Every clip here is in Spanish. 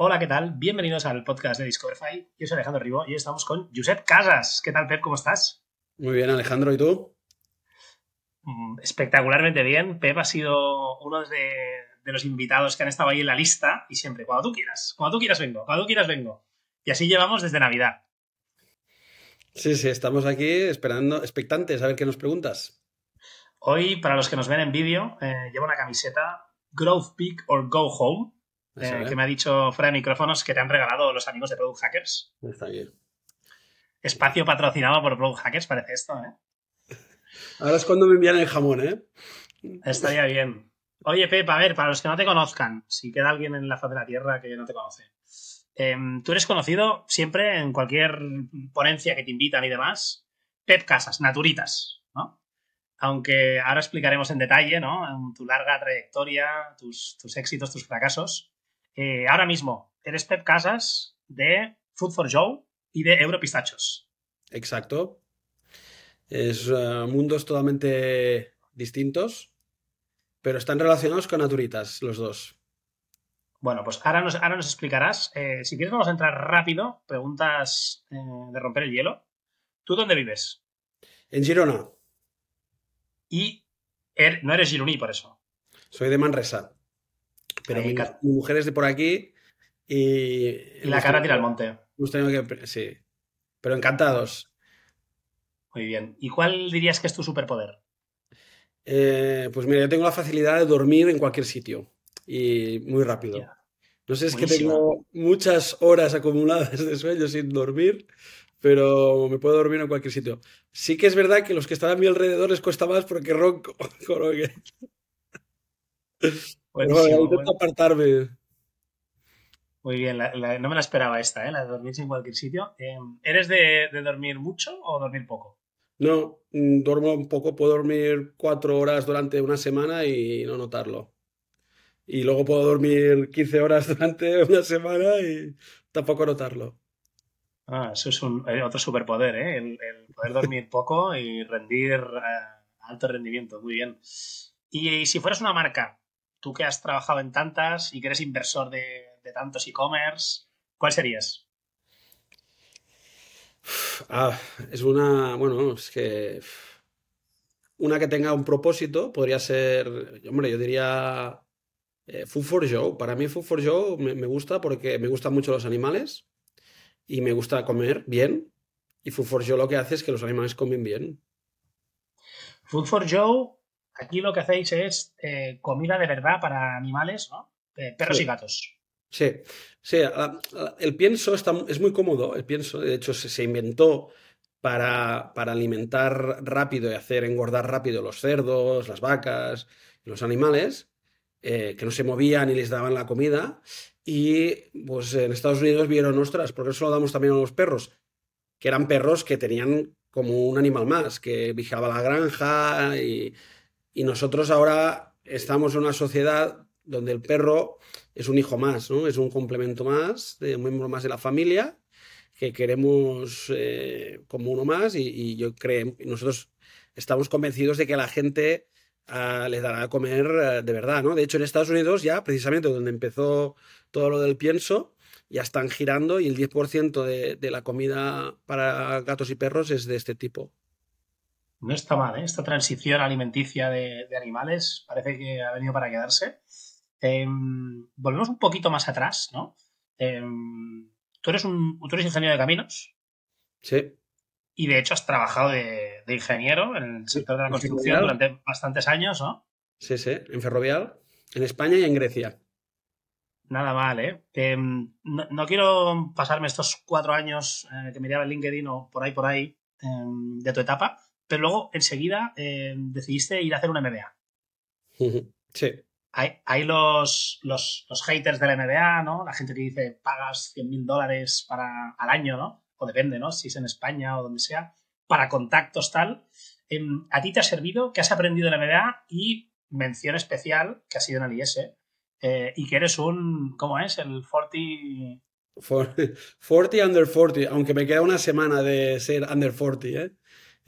Hola, ¿qué tal? Bienvenidos al podcast de Discoverify. Yo soy Alejandro Ribó y hoy estamos con Josep Casas. ¿Qué tal, Pep? ¿Cómo estás? Muy bien, Alejandro, ¿y tú? Mm, espectacularmente bien. Pep ha sido uno de, de los invitados que han estado ahí en la lista y siempre, cuando tú quieras, cuando tú quieras vengo, cuando tú quieras vengo. Y así llevamos desde Navidad. Sí, sí, estamos aquí esperando, expectantes a ver qué nos preguntas. Hoy, para los que nos ven en vídeo, eh, llevo una camiseta Growth Peak or Go Home, eh, que me ha dicho fuera de micrófonos que te han regalado los amigos de Product Hackers. Está bien. Espacio patrocinado por Product Hackers, parece esto, ¿eh? Ahora es cuando me envían el jamón, ¿eh? Estaría bien. Oye, Pep, a ver, para los que no te conozcan, si queda alguien en la faz de la Tierra que no te conoce, em, tú eres conocido siempre en cualquier ponencia que te invitan y demás, Pep Casas, naturitas, ¿no? Aunque ahora explicaremos en detalle, ¿no? En tu larga trayectoria, tus, tus éxitos, tus fracasos. Eh, ahora mismo, eres Pep Casas de Food for Joe y de Europistachos. Exacto. Es uh, mundos totalmente distintos, pero están relacionados con naturitas los dos. Bueno, pues ahora nos, ahora nos explicarás. Eh, si quieres, vamos a entrar rápido. Preguntas eh, de romper el hielo. ¿Tú dónde vives? En Girona. Y er, no eres gironí por eso. Soy de Manresa. Pero mi, mujer es de por aquí y... Y la cara tira al monte. Que... Sí. Pero encantados. Muy bien. ¿Y cuál dirías que es tu superpoder? Eh, pues mira, yo tengo la facilidad de dormir en cualquier sitio y muy rápido. No sé, es que tengo muchas horas acumuladas de sueño sin dormir, pero me puedo dormir en cualquier sitio. Sí que es verdad que los que están a mi alrededor les cuesta más porque ronco. Buenísimo, bueno. apartarme. Muy bien, la- la- no me la esperaba esta, ¿eh? la de dormir en cualquier sitio. Eh, ¿Eres de, de dormir mucho o dormir poco? No, mm, duermo un poco, puedo dormir cuatro horas durante una semana y no notarlo. Y luego puedo dormir 15 horas durante una semana y tampoco notarlo. Ah, eso es un, eh, otro superpoder, ¿eh? El, el poder dormir poco y rendir eh, alto rendimiento. Muy bien. Y, si fueras una marca, tú que has trabajado en tantas y que eres inversor de, de tantos e-commerce, ¿cuál serías? Ah, es una, bueno, es que una que tenga un propósito podría ser, hombre, yo diría eh, Food for Joe. Para mí Food for Joe me, me gusta porque me gustan mucho los animales y me gusta comer bien. Y Food for Joe lo que hace es que los animales comen bien. Food for Joe, aquí lo que hacéis es eh, comida de verdad para animales, ¿no? Eh, perros Sí. y gatos. Sí, sí, el pienso está, es muy cómodo, el pienso, de hecho se, inventó para, para alimentar rápido y hacer engordar rápido los cerdos, las vacas, los animales, eh, que no se movían y les daban la comida. Y pues en Estados Unidos vieron, ostras, ¿por qué eso lo damos también a los perros? Que eran perros que tenían como un animal más, que vigilaba la granja y, y nosotros ahora estamos en una sociedad donde el perro es un hijo más, ¿no? Es un complemento más, de un miembro más de la familia, que queremos eh, como uno más y, yo creo, nosotros estamos convencidos de que la gente ah, les dará a comer eh, de verdad, ¿no? De hecho, en Estados Unidos ya, precisamente donde empezó todo lo del pienso, ya están girando y el 10% de, de la comida para gatos y perros es de este tipo. No está mal, ¿eh? Esta transición alimenticia de, de animales parece que ha venido para quedarse. Em, volvemos un poquito más atrás, ¿no? Em, tú, eres un, tú eres ingeniero de caminos Sí, y de hecho has trabajado de, de ingeniero en el sector de la construcción durante bastantes años, ¿no? sí, sí, en Ferrovial, en España y en Grecia. Nada mal, ¿eh? Em, no, no quiero pasarme estos cuatro años eh, que miraba en LinkedIn o por ahí, por ahí, de tu etapa, pero luego enseguida em, decidiste ir a hacer un MBA. Sí. Hay, hay los, los, los haters del MBA, ¿no? La gente que dice pagas 100 mil dólares para, al año, ¿no? O depende, ¿no? Si es en España o donde sea, para contactos tal. Em, ¿A ti te ha servido? ¿Qué has aprendido del MBA? Y mención especial, que ha sido en el IS, eh, y que eres un, ¿cómo es? El 40... For- 40 under 40, aunque me queda una semana de ser under 40, ¿eh?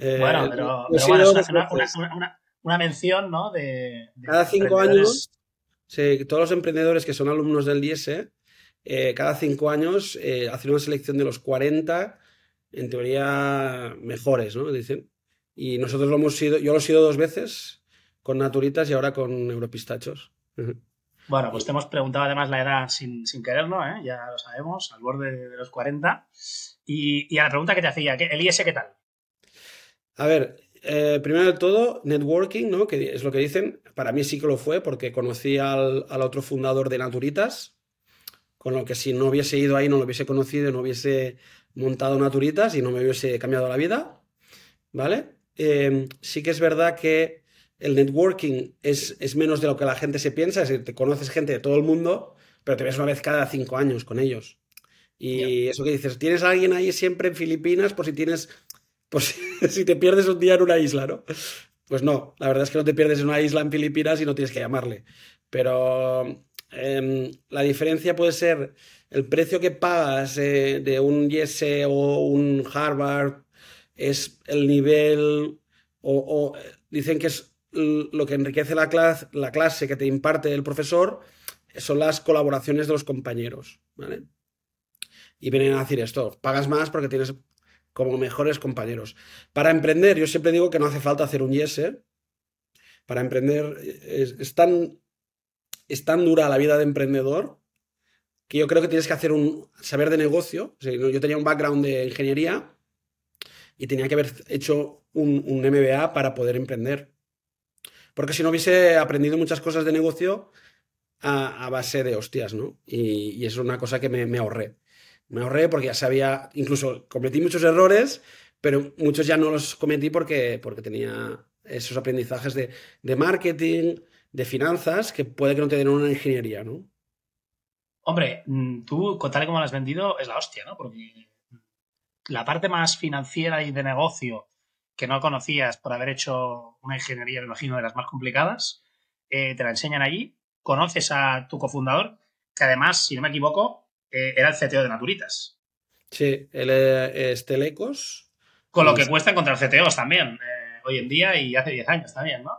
Eh, Bueno, pero, bueno, es una, una- una- una- mención, ¿no? De, de Cada cinco años, sí, todos los emprendedores que son alumnos del IES eh, cada cinco años eh, hacen una selección de los 40, en teoría, mejores, ¿no? Dicen. Y nosotros lo hemos sido, yo lo he sido dos veces con Naturitas y ahora con Europistachos. Bueno, pues te hemos preguntado además la edad sin, sin quererlo, ¿eh? ya lo sabemos, al borde de, los 40. Y, a la pregunta que te hacía, ¿el IS qué tal? A ver, eh, primero de todo, networking, ¿no? Que es lo que dicen. Para mí sí que lo fue, porque conocí al, al, otro fundador de Naturitas, con lo que si no hubiese ido ahí, no lo hubiese conocido, no hubiese montado Naturitas y no me hubiese cambiado la vida. ¿Vale? Eh, sí que es verdad que el networking es, es, menos de lo que la gente se piensa, es decir, te conoces gente de todo el mundo, pero te ves una vez cada cinco años con ellos. Y eso que dices, tienes a alguien ahí siempre en Filipinas por si tienes, pues si te pierdes un día en una isla, ¿no? Pues no, la verdad es que no te pierdes en una isla en Filipinas y no tienes que llamarle. Pero em, la diferencia puede ser el precio que pagas eh, de un Yese o un Harvard, es el nivel, o, o dicen que es lo que enriquece la clase, la clase que te imparte el profesor son las colaboraciones de los compañeros, ¿vale? Y vienen a decir esto, pagas más porque tienes como mejores compañeros. Para emprender, yo siempre digo que no hace falta hacer un yes, ¿eh? Para emprender es, tan, es tan dura la vida de emprendedor que yo creo que tienes que hacer un saber de negocio. yo tenía un background de ingeniería y tenía que haber hecho un, un MBA para poder emprender porque si no hubiese aprendido muchas cosas de negocio a, base de hostias, ¿no? Y, es una cosa que me, ahorré. Me ahorré porque ya sabía, incluso cometí muchos errores, pero muchos ya no los cometí porque, porque tenía esos aprendizajes de, de marketing, de finanzas, que puede que no te den una ingeniería, ¿no? Hombre, mm, tú, tal como lo has vendido, es la hostia, ¿no? Porque la parte más financiera y de negocio que no conocías por haber hecho una ingeniería, me imagino, de las más complicadas, eh, te la enseñan allí, conoces a tu cofundador, que además, si no me equivoco, eh, era el CTO de Naturitas. Sí, él es Telecos. Con lo que cuesta encontrar CTOs también, eh, hoy en día y hace 10 años también, ¿no?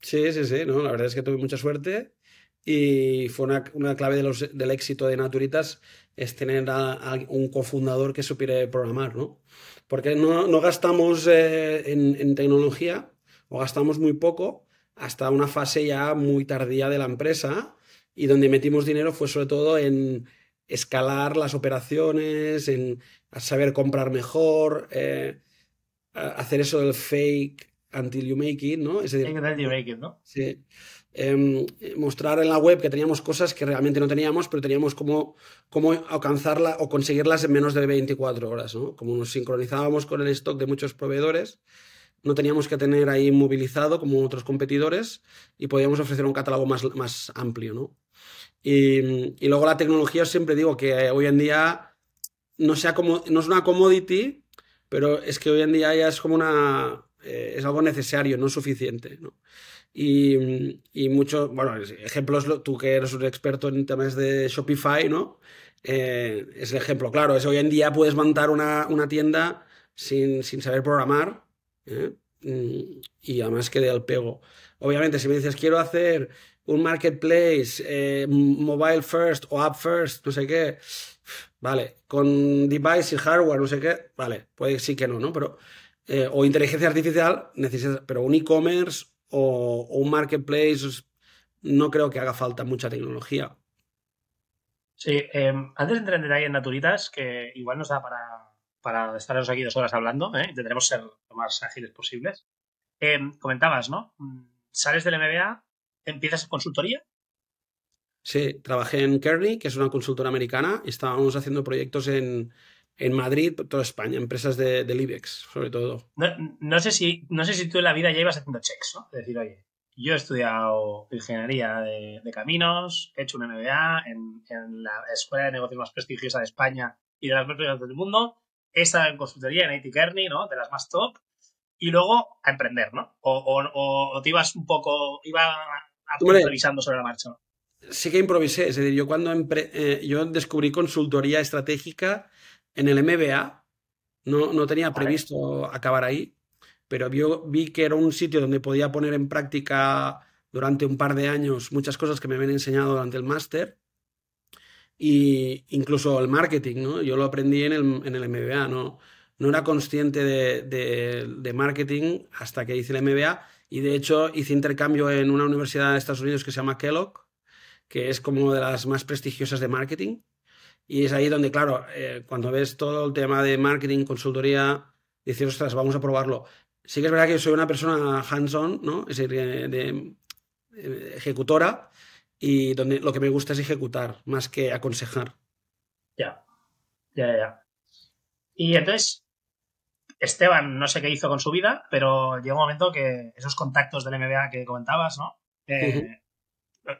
Sí, sí, sí, no, la verdad es que tuve mucha suerte y fue una, clave del éxito de Naturitas es tener a, un cofundador que supiera programar, ¿no? Porque no, gastamos eh, en, tecnología o gastamos muy poco hasta una fase ya muy tardía de la empresa y donde metimos dinero fue sobre todo en escalar las operaciones, en saber comprar mejor, eh, hacer eso del fake until you make it, ¿no? Ese, until you make it, ¿no? Sí. Em, mostrar en la web que teníamos cosas que realmente no teníamos, pero teníamos cómo, cómo alcanzarla o conseguirlas en menos de 24 horas. ¿no? Como nos sincronizábamos con el stock de muchos proveedores, no teníamos que tener ahí movilizado como otros competidores y podíamos ofrecer un catálogo más, más amplio. ¿no? Y, y luego la tecnología, siempre digo que hoy en día no, sea como, no es una commodity, pero es que hoy en día ya es como una... Eh, es algo necesario, no suficiente. ¿no? Y, y muchos, bueno, ejemplos, tú que eres un experto en temas de Shopify, ¿no? Eh, es el ejemplo, claro, es hoy en día puedes montar una, una tienda sin, sin, saber programar ¿eh? Mm, y además que al pego. Obviamente, si me dices quiero hacer un marketplace eh, mobile first o app first, no sé qué, vale, con device y hardware, no sé qué, vale, puede sí que no, ¿no? Pero, o inteligencia artificial, necesitas, pero un e-commerce o, un marketplace, no creo que haga falta mucha tecnología. Sí, em, antes de entrar en en Naturitas, que igual nos da para, para estaros aquí dos horas hablando, ¿eh? intentaremos ser lo más ágiles posibles. Em, comentabas, ¿no? Mm, sales del MBA, empiezas consultoría. Sí, trabajé en Kearney, que es una consultora americana, y estábamos haciendo proyectos en, en Madrid, toda España, empresas de, del IBEX, sobre todo. No, sé si, no sé si tú en la vida ya ibas haciendo checks, ¿no? Es decir, oye, yo he estudiado ingeniería de, caminos, he hecho un MBA en, la escuela de negocios más prestigiosa de España y de las más prestigiosas del mundo, he estado en consultoría en IT Kearney, ¿no? De las más top, y luego a emprender, ¿no? O, te ibas un poco, iba improvisando sobre la marcha. Sí que improvisé, es decir, yo cuando eh, yo descubrí consultoría estratégica en el MBA. No, no tenía previsto acabar ahí, pero vi que era un sitio donde podía poner en práctica durante un par de años muchas cosas que me habían enseñado durante el máster. y incluso el marketing, ¿no? Yo lo aprendí en el, en el MBA, ¿no? No era consciente de, de, marketing hasta que hice el MBA y de hecho hice intercambio en una universidad de Estados Unidos que se llama Kellogg, que es como de las más prestigiosas de marketing. Y es ahí donde, claro, eh, cuando ves todo el tema de marketing, consultoría, dices, ostras, vamos a probarlo. Sí que es verdad que soy una persona hands-on, ¿no? Es decir, de, ejecutora y donde lo que me gusta es ejecutar más que aconsejar. Ya, ya, ya. Y entonces, Esteban, no sé qué hizo con su vida, pero llegó un momento que esos contactos del MBA que comentabas, ¿no? Eh,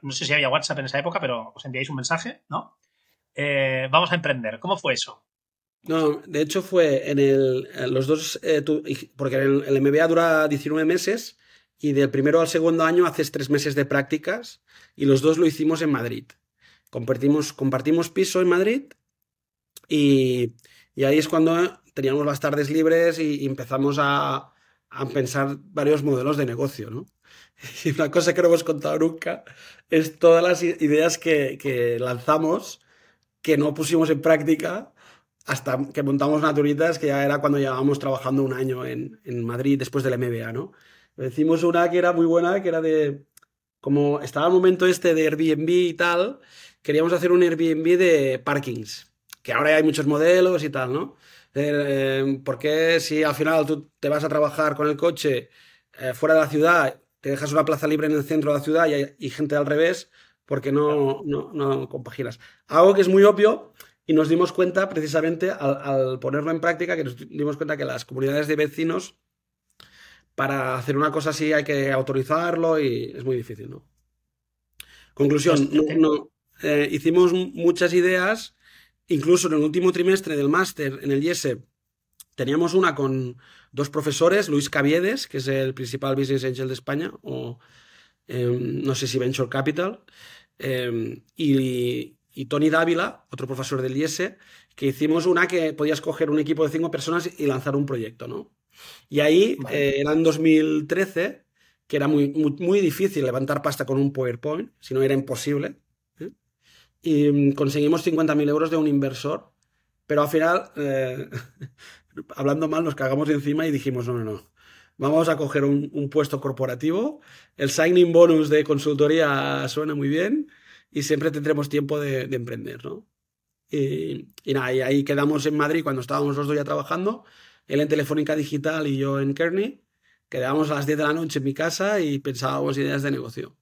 no sé si había WhatsApp en esa época, pero os enviáis un mensaje, ¿no? Eh, vamos a emprender. ¿Cómo fue eso? No, de hecho fue en el, los dos, eh, porque el, el, MBA dura 19 meses y del primero al segundo año haces tres meses de prácticas y los dos lo hicimos en Madrid. Compartimos, compartimos piso en Madrid y, y ahí es cuando teníamos las tardes libres y, empezamos a, a, pensar varios modelos de negocio, ¿no? Y una cosa que no hemos contado nunca es todas las ideas que, que lanzamos que no pusimos en práctica hasta que montamos Naturitas, que ya era cuando llevábamos trabajando un año en, en Madrid después del MBA, ¿no? Decimos una que era muy buena, que era de, como estaba el momento este de Airbnb y tal, queríamos hacer un Airbnb de parkings, que ahora hay muchos modelos y tal, ¿no? Eh, porque si al final tú te vas a trabajar con el coche eh, fuera de la ciudad, te dejas una plaza libre en el centro de la ciudad y hay gente al revés, porque no, no, no compaginas. Algo que es muy obvio y nos dimos cuenta precisamente al, ponerlo en práctica, que nos dimos cuenta que las comunidades de vecinos, para hacer una cosa así hay que autorizarlo y es muy difícil, ¿no? Conclusión, no, eh, hicimos muchas ideas, incluso en el último trimestre del máster en el IESE, teníamos una con dos profesores, Luis Caviedes, que es el principal business angel de España, o em, no sé si Venture Capital, em, y, y Tony Dávila, otro profesor del IES, que hicimos una que podías coger un equipo de cinco personas y lanzar un proyecto, ¿no? Y ahí eh, era en 2013, que era muy, muy, difícil levantar pasta con un PowerPoint, si no era imposible. Y mm, conseguimos 50.000 euros de un inversor, pero al final, eh, hablando mal, nos cagamos encima y dijimos, no, no, no. Vamos a coger un, puesto corporativo. El signing bonus de consultoría suena muy bien y siempre tendremos tiempo de, emprender, ¿no? Y, nada, y ahí quedamos en Madrid cuando estábamos los dos ya trabajando, él en Telefónica Digital y yo en Kearney. Quedábamos a las 10 de la noche en mi casa y pensábamos ideas de negocio.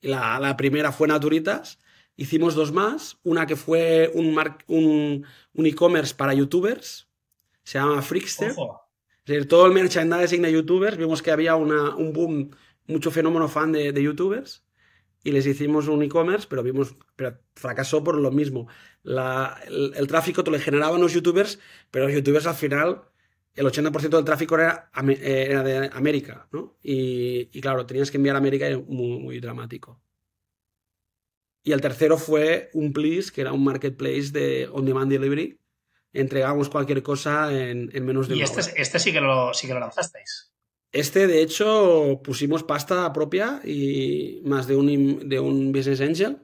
Y la, primera fue Naturitas. Hicimos dos más. Una que fue un, un, un e-commerce para youtubers. Se llama Freakster. todo el merchandising de youtubers. Vimos que había una, un boom, mucho fenómeno fan de, de youtubers y les hicimos un e-commerce, pero vimos, pero fracasó por lo mismo. el, tráfico te lo generaban los youtubers, pero los youtubers al final, el 80% del tráfico era, eh, era de América, ¿no? Y, claro, tenías que enviar a América y muy, muy dramático. Y el tercero fue un Please, que era un marketplace de on-demand delivery. Entregamos cualquier cosa en, menos de y este, este sí que lo, sí que lo lanzasteis. Este, de hecho, pusimos pasta propia y más de un, de un Business Angel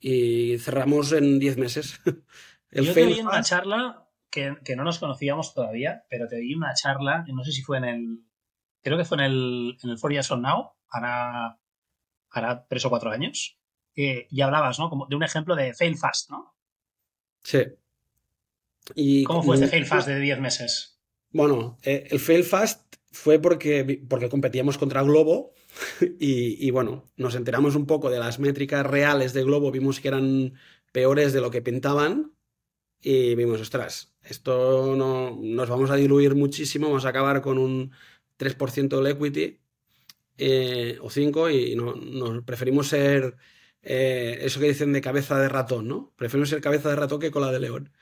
y cerramos en 10 meses. El Yo te vi una charla que, que, no nos conocíamos todavía, pero te di una charla, no sé si fue en el. Creo que fue en el, en el Four Years on Now, hará, hará tres o cuatro años, y hablabas, ¿no? Como de un ejemplo de fail fast, ¿no? Sí. Y, ¿Cómo fue este fail fast de 10 meses? Bueno, eh, el fail fast fue porque, porque competíamos contra Globo y, bueno, nos enteramos un poco de las métricas reales de Globo, vimos que eran peores de lo que pintaban y vimos, ostras, esto no, nos vamos a diluir muchísimo, vamos a acabar con un 3% del equity eh, o 5 y no, preferimos ser eh, eso que dicen de cabeza de ratón, ¿no? Preferimos ser cabeza de ratón que cola de león.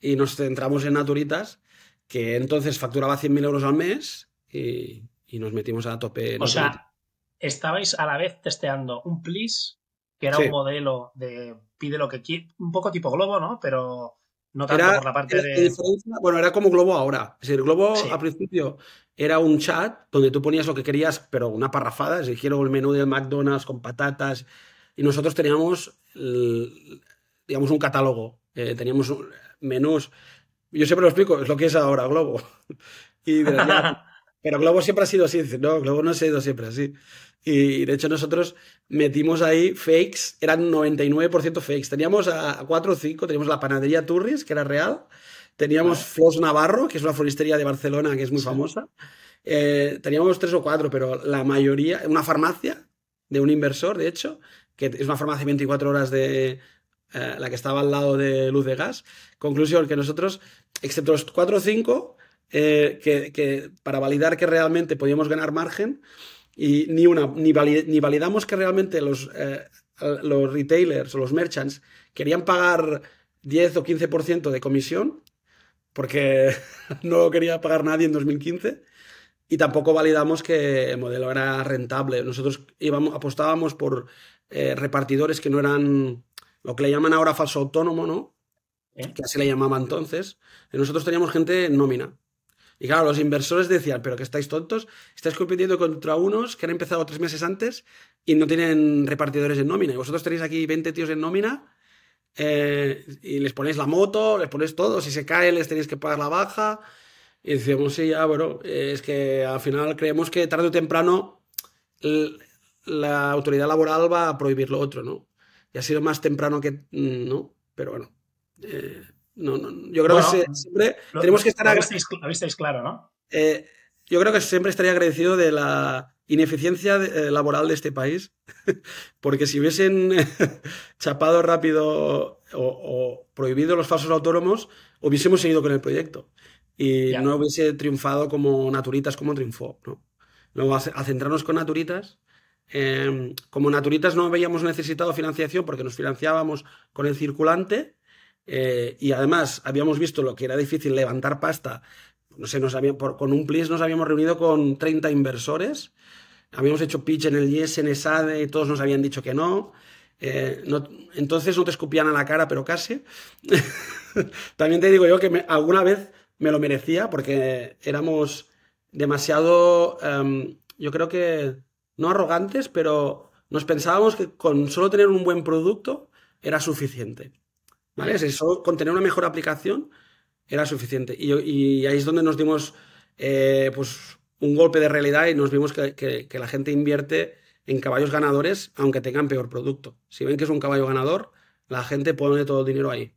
Y nos centramos en Naturitas, que entonces facturaba 100.000 euros al mes y, nos metimos a tope. O sea, estabais a la vez testeando un Please, que era un modelo de pide lo que quiere, un poco tipo Globo, ¿no? Pero no tanto por la parte de. Bueno, era como Globo ahora. Es decir, Globo al principio era un chat donde tú ponías lo que querías, pero una parrafada. Es decir, quiero el menú del McDonald's con patatas. Y nosotros teníamos digamos, un catálogo. Eh, teníamos menús. Yo siempre lo explico, es lo que es ahora Globo. y pero Globo siempre ha sido así. no, Globo no ha sido siempre así. Y de hecho nosotros metimos ahí fakes, eran 99% fakes. Teníamos a 4 o 5, teníamos la panadería Turris, que era real. Teníamos Flos Navarro, que es una floristería de Barcelona que es muy famosa. Eh, teníamos tres o cuatro, pero la mayoría, una farmacia de un inversor, de hecho, que es una farmacia 24 horas de eh, la que estaba al lado de Luz de Gas. Conclusión, que nosotros, excepto los cuatro o cinco, eh, que, para validar que realmente podíamos ganar margen, y ni, una, ni, validamos que realmente los, los retailers o los merchants querían pagar 10 o 15% de comisión, porque no lo quería pagar nadie en 2015 y tampoco validamos que el modelo era rentable. Nosotros íbamos, apostábamos por eh, repartidores que no eran lo que le llaman ahora falso autónomo, ¿no? ¿Eh? Que así le llamaba entonces. Y nosotros teníamos gente en nómina. Y claro, los inversores decían, pero que estáis tontos, estáis compitiendo contra unos que han empezado tres meses antes y no tienen repartidores en nómina. Y vosotros tenéis aquí 20 tíos en nómina eh, y les ponéis la moto, les ponéis todo, si se cae les tenéis que pagar la baja. Y decíamos, sí, ya, bueno, es que al final creemos que tarde o temprano la autoridad laboral va a prohibir lo otro, ¿no? Y ha sido más temprano que, mm, ¿no? Pero bueno, eh, no, no, yo creo que siempre tenemos que estar... Lo visteis, claro, ¿no? Eh, yo creo que siempre estaría agradecido de la ineficiencia eh, laboral de este país, porque si hubiesen chapado rápido o, prohibido los falsos autónomos, hubiésemos seguido con el proyecto y no hubiese triunfado como Naturitas como triunfó. ¿no? Luego, a, centrarnos con Naturitas, em, como Naturitas no habíamos necesitado financiación porque nos financiábamos con el circulante eh, y además habíamos visto lo que era difícil levantar pasta no sé, nos con un plis nos habíamos reunido con 30 inversores, habíamos hecho pitch en el Yes, en ESADE, y todos nos habían dicho que no. Eh, entonces no te escupían a la cara, pero casi. También te digo yo que alguna vez me lo merecía porque éramos demasiado, em, yo creo que no arrogantes, pero nos pensábamos que con solo tener un buen producto era suficiente. ¿Vale? solo con tener una mejor aplicación era suficiente. Y, ahí es donde nos dimos eh, pues, un golpe de realidad y nos vimos que, la gente invierte en caballos ganadores, aunque tengan peor producto. Si ven que es un caballo ganador, la gente pone todo el dinero ahí.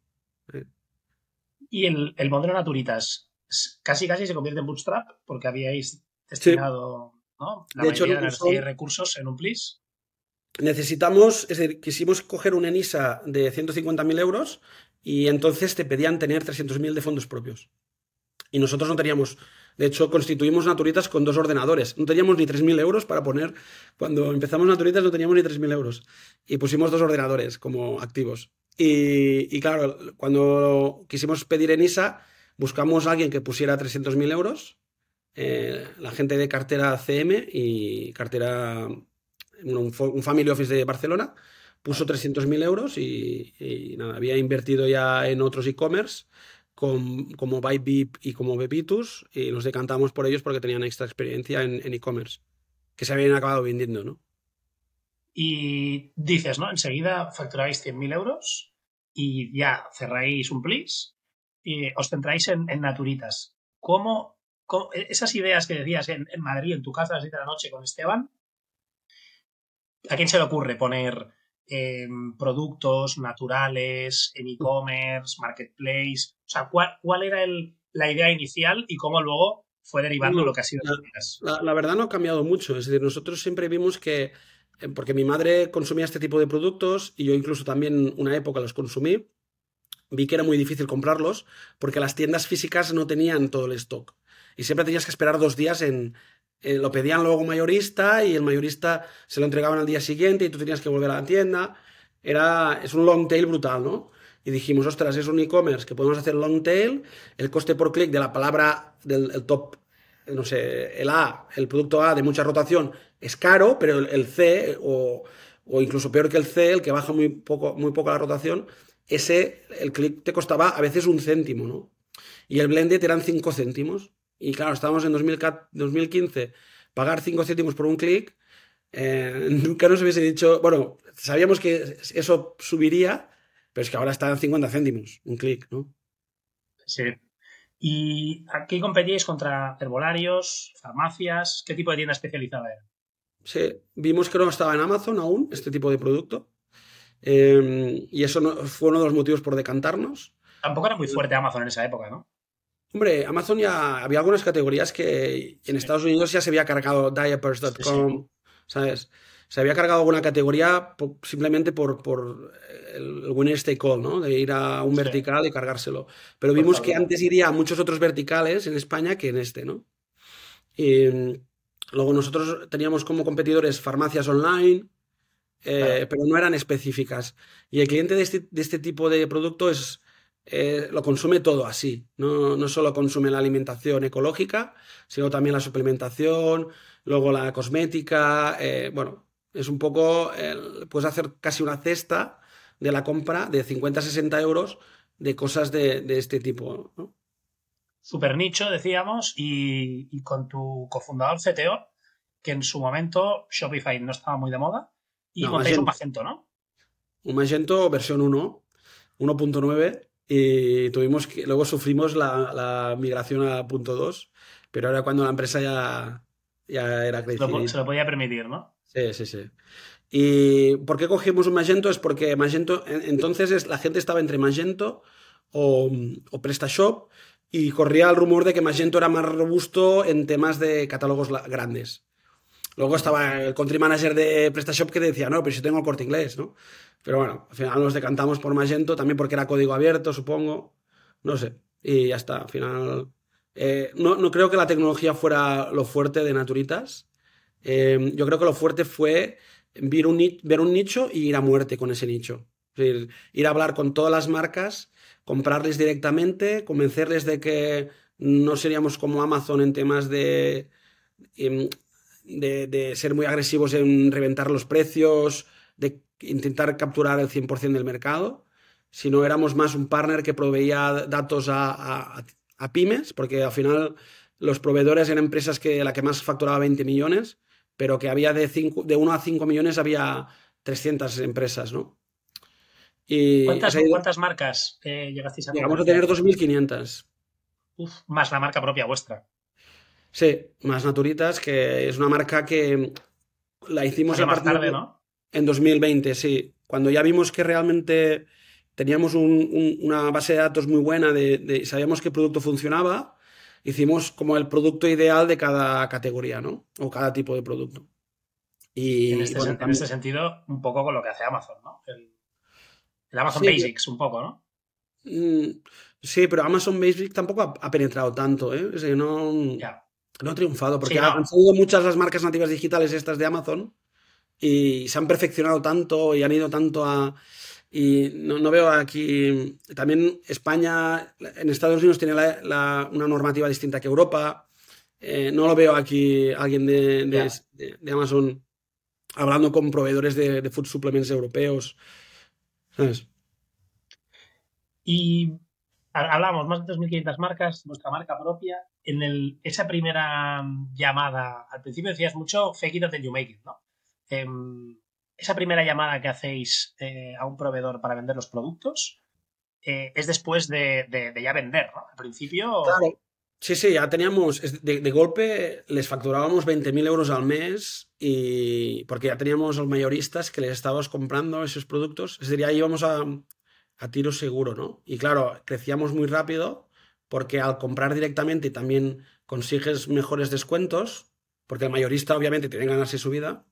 ¿eh? Y el, el, modelo Naturitas casi casi se convierte en bootstrap porque habíais destinado la de hecho, de energía y recursos en un plis. Necesitamos, es decir, quisimos coger un ENISA de 150.000 euros y entonces te pedían tener 300.000 de fondos propios. Y nosotros no teníamos, de hecho, constituimos Naturitas con dos ordenadores. No teníamos ni 3.000 euros para poner, cuando empezamos Naturitas no teníamos ni 3.000 euros. Y pusimos dos ordenadores como activos. Y, claro, cuando quisimos pedir en ISA, buscamos a alguien que pusiera 300.000 euros, eh, la gente de cartera CM y cartera, un family office de Barcelona, puso 300.000 euros y, nada, había invertido ya en otros e-commerce como ByteBip y como Bepitus y nos decantamos por ellos porque tenían extra experiencia en e-commerce, que se habían acabado vendiendo, ¿no? Y dices, ¿no? Enseguida facturáis 100.000 euros y ya cerráis un plis y os centráis en, naturitas. ¿Cómo, esas ideas que decías en, Madrid, en tu casa a las 7 de la noche con Esteban, ¿a quién se le ocurre poner productos naturales, en e-commerce, marketplace? O sea, ¿cuál, era la idea inicial y cómo luego fue derivando lo que ha sido la, la, verdad no ha cambiado mucho. Es decir, nosotros siempre vimos que, eh, porque mi madre consumía este tipo de productos y yo incluso también una época los consumí, vi que era muy difícil comprarlos porque las tiendas físicas no tenían todo el stock. Y siempre tenías que esperar dos días en, eh, lo pedían luego mayorista y el mayorista se lo entregaban al día siguiente y tú tenías que volver a la tienda. Era, es un long tail brutal, ¿no? Y dijimos, ostras, es un e-commerce que podemos hacer long tail, el coste por clic de la palabra del top, no sé, el A, el producto A de mucha rotación es caro, pero el, C, o, o, incluso peor que el C, el que baja muy poco, muy poco la rotación, ese, el clic te costaba a veces un céntimo, ¿no? Y el blended eran 5 céntimos. Y claro, estábamos en 2015, pagar 5 céntimos por un clic, eh, nunca nos hubiese dicho, bueno, sabíamos que eso subiría, Pero es que ahora está en 50 céntimos, un clic, ¿no? Sí. ¿Y aquí competíais contra herbolarios, farmacias? ¿Qué tipo de tienda especializada era? Sí, vimos que no estaba en Amazon aún este tipo de producto. Eh, y eso fue uno de los motivos por decantarnos. Tampoco era muy fuerte Amazon en esa época, ¿no? Hombre, Amazon ya había algunas categorías que en Estados Unidos ya se había cargado diapers.com, ¿sabes? Se había cargado alguna categoría simplemente por, por el winner all, ¿no? De ir a un vertical y cargárselo. Pero vimos que antes iría a muchos otros verticales en España que en este, ¿no? Y luego nosotros teníamos como competidores farmacias online, eh, pero no eran específicas. Y el cliente de este, de este tipo de producto es, eh, lo consume todo así. No, no, solo consume la alimentación ecológica, sino también la suplementación, luego la cosmética. Eh, bueno, es un poco, puedes hacer casi una cesta de la compra de 50-60 euros de cosas de, de este tipo. ¿no? Super nicho, decíamos, y, y con tu cofundador CTO, que en su momento Shopify no estaba muy de moda, y no, un Magento, ¿no? Un Magento versión 1, 1.9, y tuvimos que, luego sufrimos la, la migración a punto 2, pero ahora cuando la empresa ya, ya era crecida. Se lo podía permitir, ¿no? Sí, sí, sí. ¿Y por qué cogimos un Magento? Es porque Magento, entonces es, la gente estaba entre Magento o, o PrestaShop y corría el rumor de que Magento era más robusto en temas de catálogos grandes. Luego estaba el country manager de PrestaShop que decía, no, pero si tengo el corte inglés, ¿no? Pero bueno, al final nos decantamos por Magento, también porque era código abierto, supongo. No sé. Y ya está, al final. Eh, no, no, creo que la tecnología fuera lo fuerte de Naturitas. Eh, yo creo que lo fuerte fue ver un, ver un nicho y ir a muerte con ese nicho. Ir a hablar con todas las marcas, comprarles directamente, convencerles de que no seríamos como Amazon en temas de de, ser muy agresivos en reventar los precios, de intentar capturar el 100% del mercado, sino éramos más un partner que proveía datos a, pymes, porque al final los proveedores eran empresas que la que más facturaba 20 millones, pero que había de, de 1 a 5 millones había 300 empresas, ¿no? Y ¿Cuántas, marcas eh, llegasteis a Llegamos a tener 2.500. más la marca propia vuestra. Sí, más Naturitas, que es una marca que la hicimos a más tarde, ¿no? En 2020, sí. Cuando ya vimos que realmente teníamos una base de datos muy buena, de, sabíamos qué producto funcionaba, hicimos como el producto ideal de cada categoría, ¿no? O cada tipo de producto. Y, en, este, este sentido, un poco con lo que hace Amazon, ¿no? El, Amazon Basics, un poco, ¿no? Mm, sí, pero Amazon Basics tampoco ha, penetrado tanto, ¿eh? O no... Ya. No ha triunfado, porque han salido muchas las marcas nativas digitales estas de Amazon y se han perfeccionado tanto y han ido tanto a... Y no, veo aquí... También España, en Estados Unidos tiene una normativa distinta que Europa. Eh, no lo veo aquí alguien de, de, Amazon hablando con proveedores de, food supplements europeos. ¿Sabes? Y hablamos más de 2.500 marcas, nuestra marca propia. En el, esa primera llamada, al principio decías mucho fake it until you make it, ¿no? Em, esa primera llamada que hacéis eh, a un proveedor para vender los productos eh, es después de, ya vender, ¿no? Al principio. Claro. Sí, sí, ya teníamos, de, de golpe les facturábamos 20.000 euros al mes y porque ya teníamos los mayoristas que les estábamos comprando esos productos. Es decir, ya íbamos a, a tiro seguro, ¿no? Y claro, crecíamos muy rápido porque al comprar directamente también consigues mejores descuentos, porque el mayorista obviamente tiene ganas de su vida.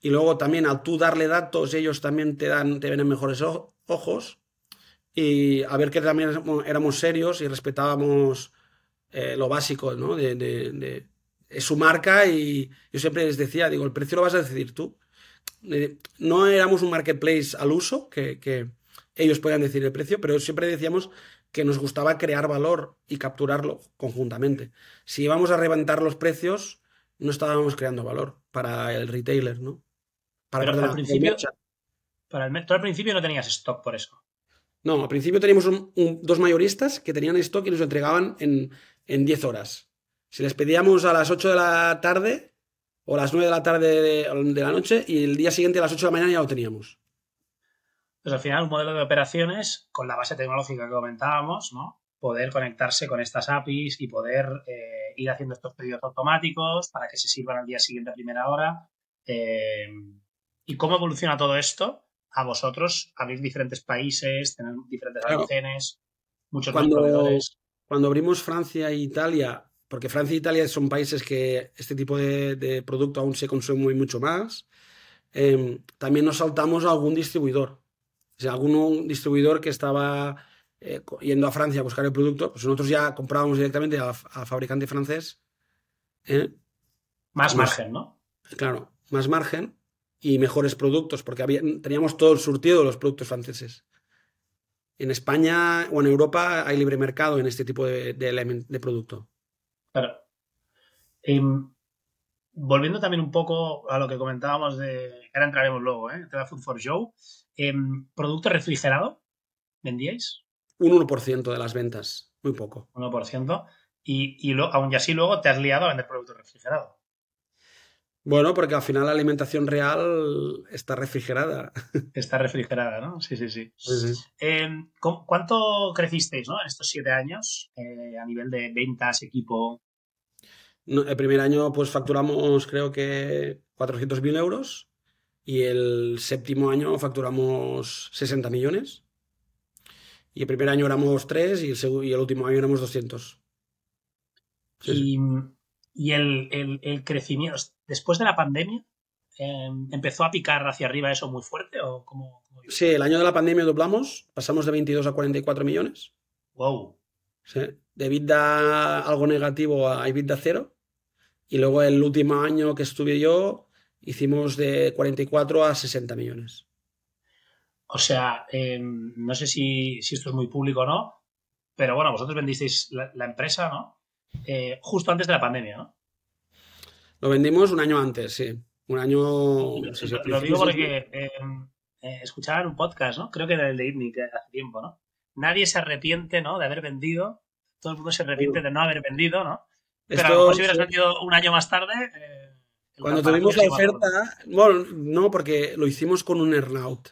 Y luego también al tú darle datos, ellos también te dan, te ven en mejores ojos. Y a ver que también éramos serios y respetábamos eh, lo básico, ¿no? De, de, su marca y yo siempre les decía, digo, el precio lo vas a decidir tú. Eh, no éramos un marketplace al uso, que, que ellos podían decir el precio, pero siempre decíamos que nos gustaba crear valor y capturarlo conjuntamente. Si íbamos a reventar los precios, no estábamos creando valor para el retailer, ¿no? Para pero al principio, para el, tú al principio no tenías stock por eso. No, al principio teníamos dos mayoristas que tenían stock y nos entregaban en, en 10 horas. Si les pedíamos a las 8 de la tarde o a las 9 de la tarde de, de la noche y el día siguiente a las 8 de la mañana ya lo teníamos. Pues al final un modelo de operaciones con la base tecnológica que comentábamos, ¿no? Poder conectarse con estas APIs y poder eh, ir haciendo estos pedidos automáticos para que se sirvan al día siguiente a primera hora. Eh, ¿Y cómo evoluciona todo esto? A vosotros, abrir diferentes países, tener diferentes Claro. almacenes, muchos más Cuando, proveedores. cuando abrimos Francia e Italia, porque Francia e Italia son países que este tipo de, de producto aún se consume mucho más, eh, también nos saltamos a algún distribuidor. O sea, algún distribuidor que estaba eh, yendo a Francia a buscar el producto, pues nosotros ya comprábamos directamente a, a fabricante francés. ¿eh? Más Más- margen, ¿no? Claro, más margen y mejores productos, porque había- teníamos todo el surtido de los productos franceses. En España o en Europa hay libre mercado en este tipo de, de de producto. Claro. Em, volviendo también un poco a lo que comentábamos de. Ahora entraremos luego, ¿eh? Tema de Food for Show. Em, ¿Producto refrigerado? ¿Vendíais? Un 1% de las ventas, muy poco. 1%. Y, y lo, aún y así luego te has liado a vender producto refrigerado. Bueno, porque al final la alimentación real está refrigerada. Está refrigerada, ¿no? Sí, sí, sí. Em, ¿cómo- ¿Cuánto crecisteis, ¿no? En estos siete años eh, a nivel de ventas, equipo? No, el primer año pues facturamos creo que 400.000 euros y el séptimo año facturamos 60 millones. Y el primer año éramos 3 y el, y el último año éramos 200. Sí, sí. Y, y el, el- el crecimiento, después de la pandemia, em, ¿empezó a picar hacia arriba eso muy fuerte o cómo? Sí, el año de la pandemia doblamos, pasamos de 22 a 44 millones. Wow. Sí. De EBITDA algo negativo a EBITDA cero. Y luego el último año que estuve yo hicimos de 44 a 60 millones. O sea, em, no sé si, si esto es muy público o no, pero bueno, vosotros vendisteis la, la empresa, ¿no? Eh, justo antes de la pandemia, ¿no? Lo vendimos un año antes, sí. Un año... lo, lo digo porque em, eh, escuchaba en un podcast, ¿no? Creo que era el de ITNIC hace tiempo, ¿no? Nadie se arrepiente, ¿no? De haber vendido. Todo el mundo se arrepiente de no haber vendido, ¿no? Pero a lo mejor si hubieras vendido un año más tarde. eh, cuando tuvimos la oferta... Bueno, no, porque lo hicimos con un earnout.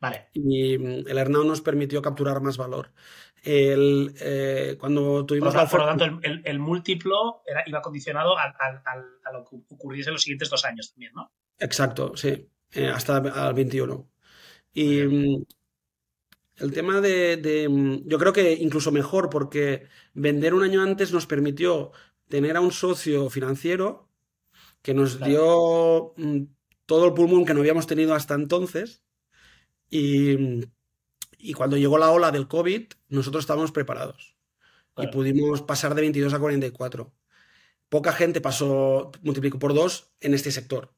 Vale, Y mm, el earnout nos permitió capturar más valor. El, eh, cuando por tuvimos lo, la por lo tanto, el, el- el múltiplo era- iba condicionado a lo que ocurriese en los siguientes dos años también, ¿no? Exacto, sí. eh, hasta al 21. Muy Y mm, el tema de, de, mm, Yo creo que incluso mejor, porque vender un año antes nos permitió tener a un socio financiero que nos Claro. dio mm, todo el pulmón que no habíamos tenido hasta entonces. Y, y cuando llegó la ola del COVID, nosotros estábamos preparados. Y pudimos pasar de 22 a 44. Poca gente pasó, multiplicó por dos en este sector.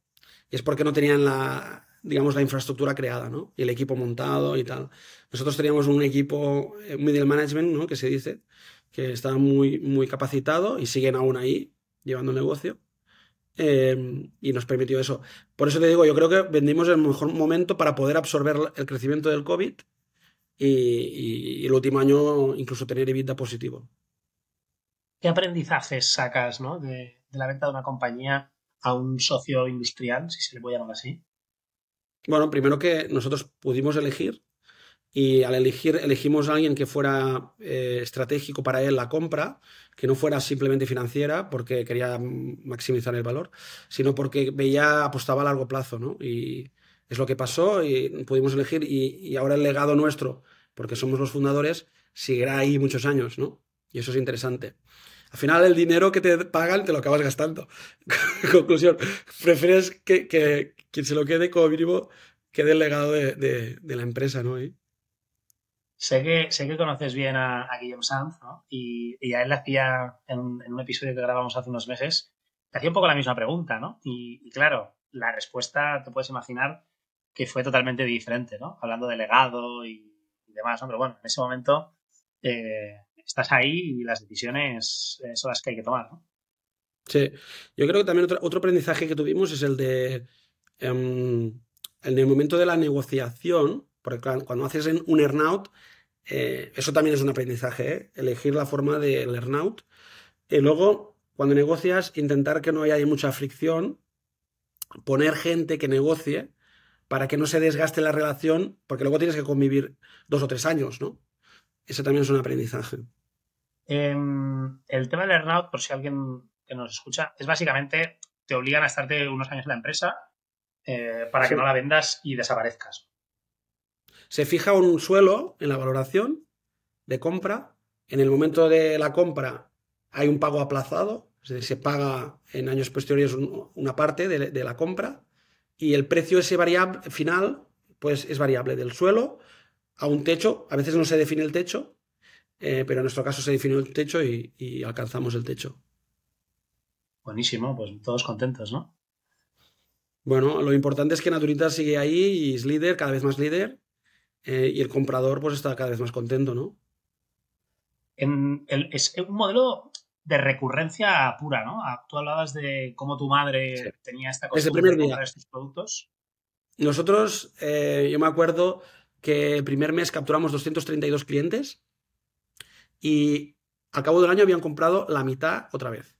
Y es porque no tenían la, digamos, la infraestructura creada, ¿no? Y el equipo montado y tal. Nosotros teníamos un equipo, eh, middle management, ¿no? Que se dice, que estaba muy, muy capacitado y siguen aún ahí, llevando el negocio. Eh, y nos permitió eso. Por eso te digo, yo creo que vendimos el mejor momento para poder absorber el crecimiento del COVID y, y- y el último año incluso tener EBITDA positivo. ¿Qué aprendizajes sacas ¿no? de, de la venta de una compañía a un socio industrial, si se le puede llamar así? Bueno, primero que nosotros pudimos elegir y al elegir elegimos a alguien que fuera eh, estratégico para él la compra, que no fuera simplemente financiera porque quería maximizar el valor, sino porque veía, apostaba a largo plazo, ¿no? Y es lo que pasó y pudimos elegir y, ahora el legado nuestro, porque somos los fundadores, seguirá ahí muchos años, ¿no? Y eso es interesante. Al final el dinero que te pagan te lo acabas gastando. Conclusión, prefieres que, que quien se lo quede como mínimo quede el legado de, de- la empresa, ¿no? Y- Sé que, sé que conoces bien a, a Guillaume Sanz, ¿no? Y, a él le hacía, en, en un episodio que grabamos hace unos meses, le hacía un poco la misma pregunta, ¿no? Y, claro, la respuesta te puedes imaginar que fue totalmente diferente, ¿no? Hablando de legado y, demás, ¿no? Pero bueno, en ese momento eh, estás ahí y las decisiones eh, son las que hay que tomar, ¿no? Sí, yo creo que también otro, otro aprendizaje que tuvimos es el de, em, en el momento de la negociación, porque cuando haces un earnout, eh, eso también es un aprendizaje, ¿eh? Elegir la forma del earnout. Y luego, cuando negocias, intentar que no haya mucha fricción, poner gente que negocie para que no se desgaste la relación, porque luego tienes que convivir dos o tres años, ¿no? Ese también es un aprendizaje. Em, el tema del earnout, por si alguien que nos escucha, es básicamente te obligan a estarte unos años en la empresa eh, para que no la vendas y desaparezcas. Se fija un suelo en la valoración de compra. En el momento de la compra hay un pago aplazado, se paga en años posteriores una parte de, la compra y el precio ese variable final pues es variable del suelo a un techo. A veces no se define el techo, eh, pero en nuestro caso se definió el techo y alcanzamos el techo. Buenísimo, pues todos contentos, ¿no? Bueno, lo importante es que Naturitas sigue ahí y es líder, cada vez más líder, eh, y el comprador pues está cada vez más contento, ¿no? En es un modelo de recurrencia pura, ¿no? Ah, tú hablabas de cómo tu madre tenía esta costumbre de comprar estos productos. Nosotros, eh, yo me acuerdo que el primer mes capturamos 232 clientes y al cabo del año habían comprado la mitad otra vez.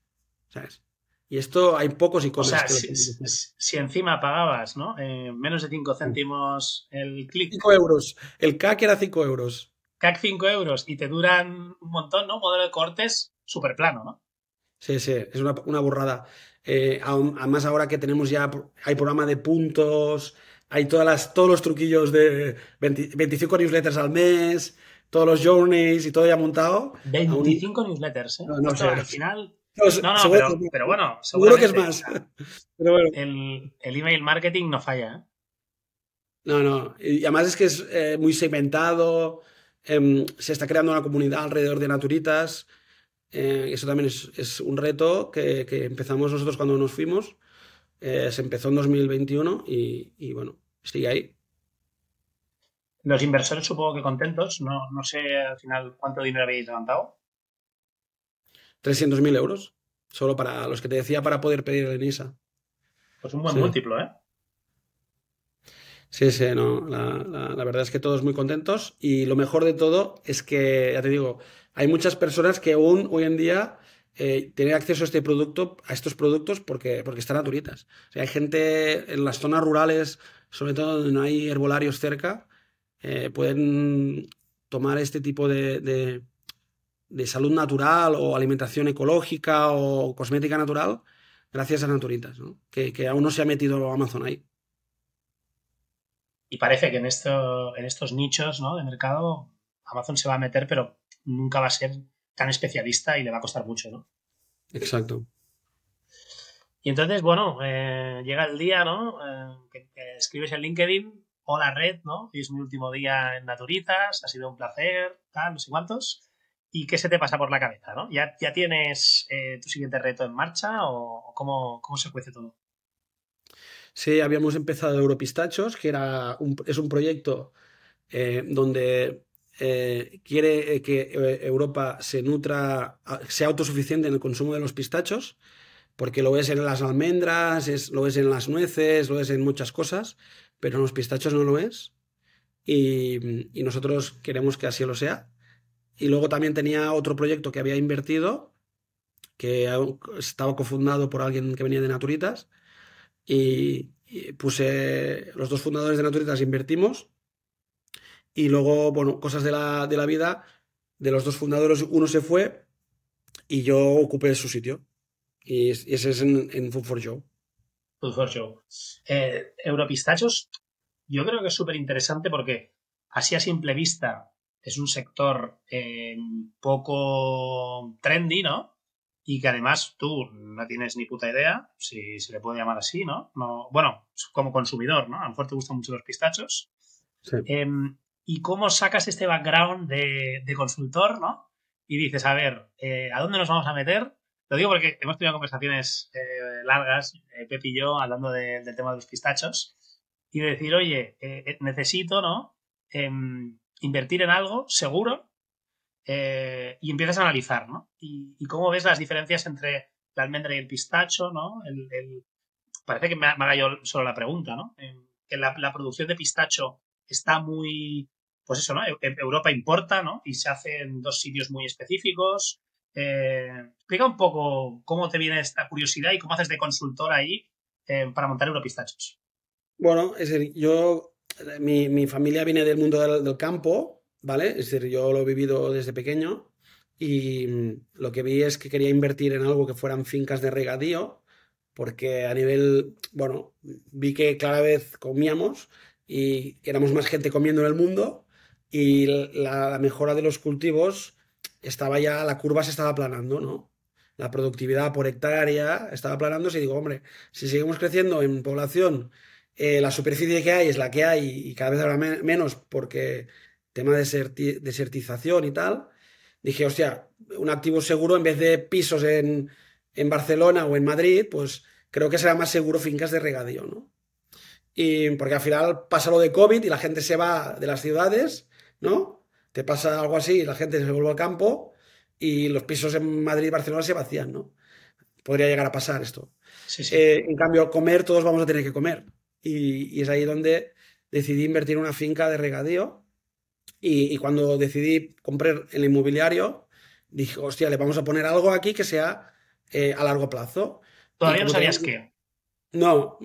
¿Sabes? Y esto hay pocos y O sea, si, encima pagabas, ¿no? Eh, menos de 5 céntimos el clic. 5 euros. El CAC era 5 euros. CAC 5 euros y te duran un montón, ¿no? Modelo de cortes súper plano, ¿no? Sí, sí, es una, burrada. Eh, además, ahora que tenemos ya, hay programa de puntos, hay todas las, todos los truquillos de 25 newsletters al mes, todos los journeys y todo ya montado. 25 newsletters, ¿eh? No, al final no, no, pero, bueno, seguro que es más. el, email marketing no falla. ¿eh? No, no. Y además es que es eh, muy segmentado. Em, se está creando una comunidad alrededor de Naturitas. Eh, eso también es, un reto que, empezamos nosotros cuando nos fuimos. se empezó en 2021 y, y, bueno, sigue ahí. Los inversores supongo que contentos. No, no sé al final cuánto dinero habéis levantado. 300.000 euros. Solo para los que te decía para poder pedir el ENISA. Pues un buen múltiplo, ¿eh? Sí, sí, no. La, verdad es que todos muy contentos. Y lo mejor de todo es que, ya te digo, hay muchas personas que aún hoy en día eh, tienen acceso a este producto, a estos productos, porque, porque están naturitas. O sea, hay gente en las zonas rurales, sobre todo donde no hay herbolarios cerca, eh, pueden tomar este tipo de, de salud natural o alimentación ecológica o cosmética natural gracias a Naturitas, ¿no? que, aún no se ha metido Amazon ahí. Y parece que en, esto, en estos nichos ¿no? de mercado Amazon se va a meter, pero nunca va a ser tan especialista y le va a costar mucho, ¿no? Exacto. Y entonces, bueno, eh, llega el día, ¿no? Eh, que, escribes en LinkedIn, hola red, ¿no? Y es mi último día en Naturitas, ha sido un placer, tal, no sé cuántos. ¿Y qué se te pasa por la cabeza? ¿no? ¿Ya, ya tienes eh, tu siguiente reto en marcha o cómo, se cuece todo? Sí, habíamos empezado Europistachos, que era es un proyecto eh, donde eh, quiere que Europa se nutra, sea autosuficiente en el consumo de los pistachos, porque lo ves en las almendras, es, lo ves en las nueces, lo ves en muchas cosas, pero en los pistachos no lo es. y nosotros queremos que así lo sea. Y luego también tenía otro proyecto que había invertido, que estaba cofundado por alguien que venía de Naturitas. Y, puse los dos fundadores de Naturitas, invertimos. Y luego, bueno, cosas de la, de la vida, de los dos fundadores, uno se fue y yo ocupé su sitio. Y, ese es en, Food for Show. Food for Show. Eh, Europistachos, yo creo que es súper interesante porque así a simple vista es un sector eh, poco trendy, ¿no? Y que además tú no tienes ni puta idea, si se le puede llamar así, ¿no? no bueno, como consumidor, ¿no? A lo mejor te gustan mucho los pistachos. Sí. Em, y cómo sacas este background de, consultor, ¿no? Y dices, a ver, eh, ¿a dónde nos vamos a meter? Lo digo porque hemos tenido conversaciones eh, largas, Pepi y yo, hablando del tema de los pistachos, y decir, oye, necesito, ¿no? Em, invertir en algo seguro eh, y empiezas a analizar, ¿no? Y, cómo ves las diferencias entre la almendra y el pistacho, ¿no? El, parece que me, haga yo solo la pregunta, ¿no? que la, producción de pistacho está muy, pues eso, ¿no? Europa importa, ¿no? Y se hace en dos sitios muy específicos. Eh, explica un poco cómo te viene esta curiosidad y cómo haces de consultor ahí eh, para montar Europistachos. Bueno, es decir, yo, mi, mi familia viene del mundo del, campo, ¿vale? Es decir, yo lo he vivido desde pequeño y mm, lo que vi es que quería invertir en algo que fueran fincas de regadío, porque a nivel, bueno, vi que cada vez comíamos y éramos más gente comiendo en el mundo y la, la mejora de los cultivos estaba ya, la curva se estaba aplanando, ¿no? La productividad por hectárea estaba aplanándose y digo, hombre, si seguimos creciendo en población, eh, la superficie que hay es la que hay y cada vez habrá menos porque tema de desertización y tal, dije, hostia, un activo seguro en vez de pisos en, en Barcelona o en Madrid, pues creo que será más seguro fincas de regadío, ¿no? Y porque al final pasa lo de COVID y la gente se va de las ciudades, ¿no? Te pasa algo así y la gente se vuelve al campo y los pisos en Madrid y Barcelona se vacían, ¿no? Podría llegar a pasar esto. Eh, en cambio, comer, todos vamos a tener que comer. Y, y, es ahí donde decidí invertir en una finca de regadío y, cuando decidí comprar el inmobiliario, dije, hostia, le vamos a poner algo aquí que sea eh, a largo plazo. ¿Todavía no sabías qué? No,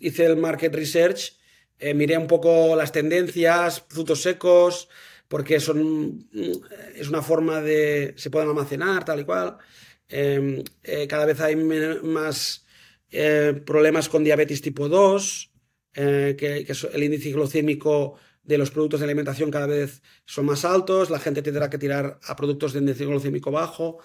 hice el market research, eh, miré un poco las tendencias, frutos secos, porque son, mm, es una forma de, se pueden almacenar, tal y cual. Em, eh, cada vez hay más problemas con diabetes tipo 2, que, que, el índice glucémico de los productos de alimentación cada vez son más altos, la gente tendrá que tirar a productos de índice glucémico bajo.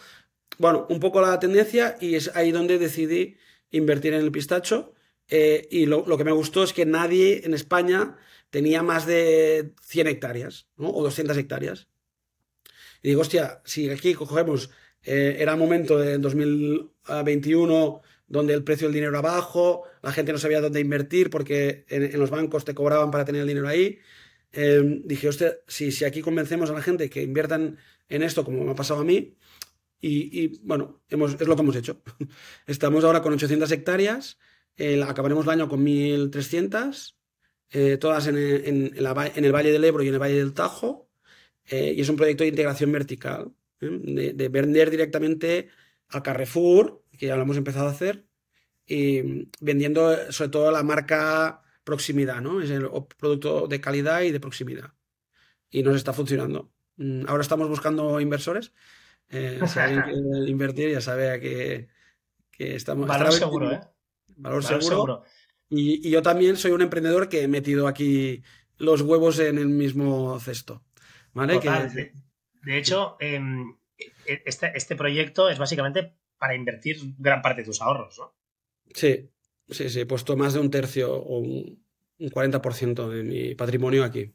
Bueno, un poco la tendencia y es ahí donde decidí invertir en el pistacho. Eh, y lo, que me gustó es que nadie en España tenía más de 100 hectáreas o 200 hectáreas. Y digo, hostia, si aquí cogemos, eh, era momento de 2021 donde el precio del dinero era bajo, la gente no sabía dónde invertir porque en los bancos te cobraban para tener el dinero ahí. Em, dije, hostia, si, si aquí convencemos a la gente que inviertan en esto, como me ha pasado a mí, y, bueno, hemos, es lo que hemos hecho. Estamos ahora con 800 hectáreas, acabaremos el año con 1300, eh, todas en, en, el Valle del Ebro y en el Valle del Tajo, eh, y es un proyecto de integración vertical, ¿eh? de, vender directamente al Carrefour, que ya lo hemos empezado a hacer, y vendiendo sobre todo la marca proximidad, ¿no? Es el producto de calidad y de proximidad. Y nos está funcionando. Mm, ahora estamos buscando inversores. Eh, si alguien quiere invertir, ya sabe a que, estamos. Valor seguro, ¿eh? Valor, seguro. Y, yo también soy un emprendedor que he metido aquí los huevos en el mismo cesto. ¿Vale? de, hecho, em, e, este, este proyecto es básicamente para invertir gran parte de tus ahorros, ¿no? Sí, Sí, sí, he puesto más de un tercio o un, 40% de mi patrimonio aquí.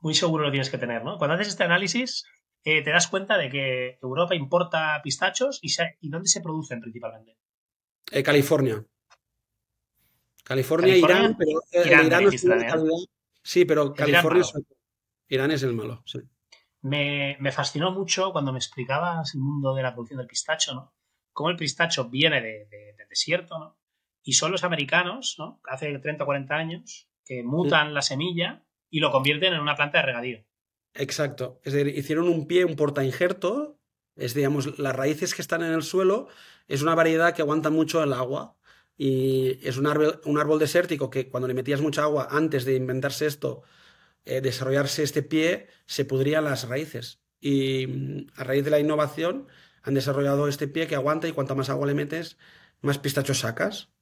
Muy seguro lo tienes que tener, ¿no? Cuando haces este análisis, eh, te das cuenta de que Europa importa pistachos y, y ¿dónde se producen principalmente? Eh, California. California, Irán, pero eh, Irán, es Sí, pero California es, Irán es el malo, sí. Me, fascinó mucho cuando me explicabas el mundo de la producción del pistacho, ¿no? Cómo el pistacho viene de, del desierto, ¿no? Y son los americanos, ¿no? Hace 30 o 40 años, que mutan la semilla y lo convierten en una planta de regadío. Exacto. Es decir, hicieron un pie, un porta injerto. Es, digamos, las raíces que están en el suelo es una variedad que aguanta mucho el agua. Y es un árbol, un árbol desértico que cuando le metías mucha agua antes de inventarse esto, eh, desarrollarse este pie, se pudrían las raíces. Y mm, a raíz de la innovación han desarrollado este pie que aguanta y cuanta más agua le metes, más pistachos sacas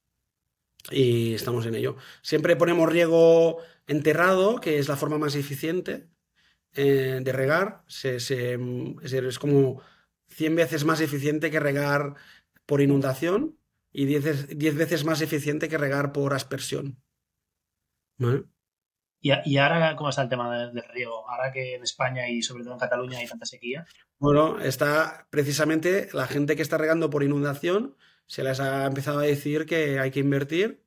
y estamos en ello. Siempre ponemos riego enterrado, que es la forma más eficiente eh, de regar. es, como 100 veces más eficiente que regar por inundación y 10, veces más eficiente que regar por aspersión. ¿Y, ahora cómo está el tema del, riego? Ahora que en España y sobre todo en Cataluña hay tanta sequía. Bueno, está precisamente la gente que está regando por inundación se les ha empezado a decir que hay que invertir,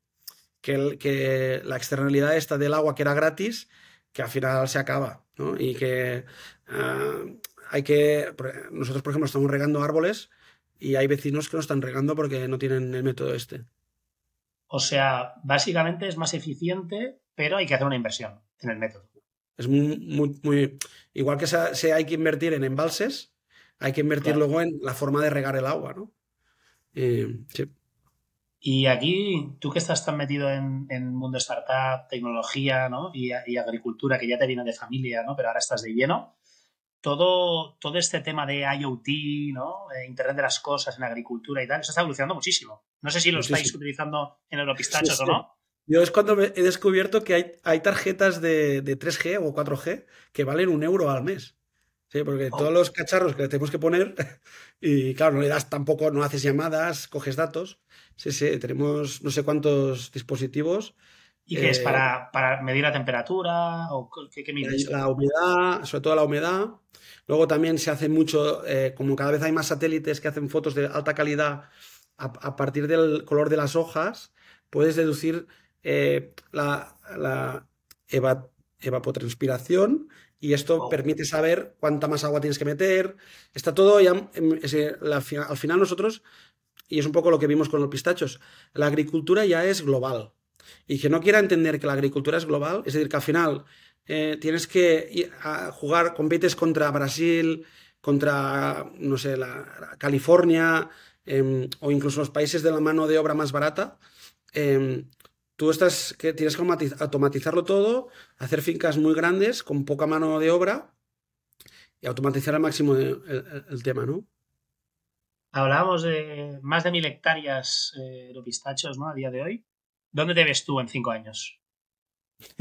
que, que la externalidad esta del agua que era gratis, que al final se acaba, ¿no? Y que ah, hay que... Nosotros, por ejemplo, estamos regando árboles y hay vecinos que no están regando porque no tienen el método este. O sea, básicamente es más eficiente, pero hay que hacer una inversión en el método. Es muy, muy, igual que se, hay que invertir en embalses, hay que invertir luego en la forma de regar el agua, ¿no? Eh, Y aquí, tú que estás tan metido en, el mundo startup, tecnología ¿no? y, agricultura, que ya te viene de familia, ¿no? pero ahora estás de lleno, todo, todo este tema de IoT, ¿no? Eh, Internet de las cosas en agricultura y tal, eso está evolucionando muchísimo. No sé si lo estáis utilizando en Europistachos o no. Yo es cuando he descubierto que hay, hay tarjetas de, 3G o 4G que valen un euro al mes. Sí, porque oh. todos los cacharros que le tenemos que poner, y claro, no le das tampoco, no haces llamadas, coges datos. Sí, sí, tenemos no sé cuántos dispositivos. ¿Y qué es? Eh, ¿Para, ¿Para, medir la temperatura? ¿O qué, qué La humedad, sobre todo la humedad. Luego también se hace mucho, eh, como cada vez hay más satélites que hacen fotos de alta calidad a partir del color de las hojas, puedes deducir eh, la, evapotranspiración y esto permite saber cuánta más agua tienes que meter. Está todo ya. al final, nosotros, y es un poco lo que vimos con los pistachos, la agricultura ya es global. Y que no quiera entender que la agricultura es global, es decir, que al final eh, tienes que jugar, compites contra Brasil, contra, no sé, la, California, em, o incluso los países de la mano de obra más barata. Em, tú estás que tienes que automatizarlo todo, hacer fincas muy grandes con poca mano de obra y automatizar al máximo el, tema, ¿no? Hablábamos de más de mil hectáreas eh, de pistachos, ¿no? A día de hoy. ¿Dónde te ves tú en cinco años?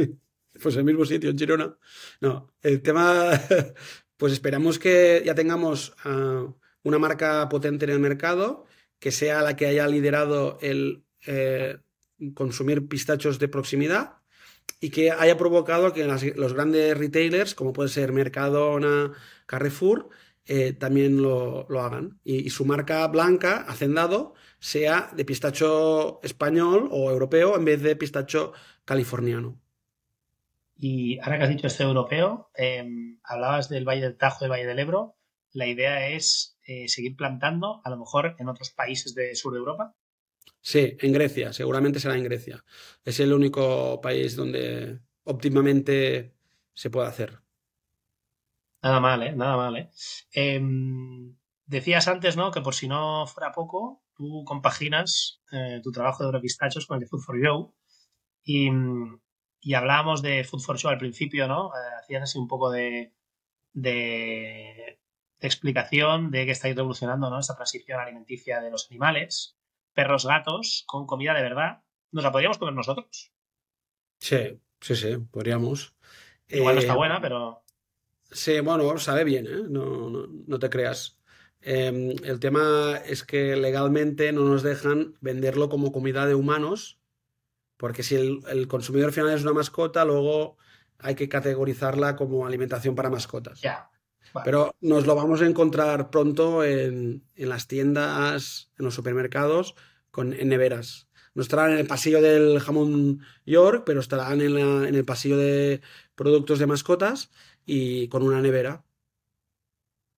pues en el mismo sitio, en Girona. No, el tema, pues esperamos que ya tengamos ah, una marca potente en el mercado, que sea la que haya liderado el, eh, consumir pistachos de proximidad y que haya provocado que los grandes retailers, como puede ser Mercadona, Carrefour, eh, también lo, hagan. Y, su marca blanca, Hacendado, sea de pistacho español o europeo en vez de pistacho californiano. Y ahora que has dicho este europeo, em, hablabas del Valle del Tajo, del Valle del Ebro. La idea es eh, seguir plantando, a lo mejor en otros países de sur de Europa. Sí, en Grecia, seguramente será en Grecia. Es el único país donde óptimamente se puede hacer. Nada mal, ¿eh? Nada mal, ¿eh? Em, decías antes, ¿no? Que por si no fuera poco, tú compaginas eh, tu trabajo de Europistachos con el de Food for You y, y hablábamos de Food for Show al principio, ¿no? Eh, hacías así un poco de, de, de, explicación de que estáis revolucionando, ¿no? Esta transición alimenticia de los animales perros gatos con comida de verdad. ¿Nos la podríamos comer nosotros? Sí, sí, sí, podríamos. Igual no está eh, buena, pero. Sí, bueno, sabe bien, ¿eh? no, no, te creas. Em, el tema es que legalmente no nos dejan venderlo como comida de humanos, porque si el, consumidor final es una mascota, luego hay que categorizarla como alimentación para mascotas. Ya. Pero nos lo vamos a encontrar pronto en, las tiendas, en los supermercados, con, en neveras. No estarán en el pasillo del jamón York, pero estarán en, en el pasillo de productos de mascotas y con una nevera.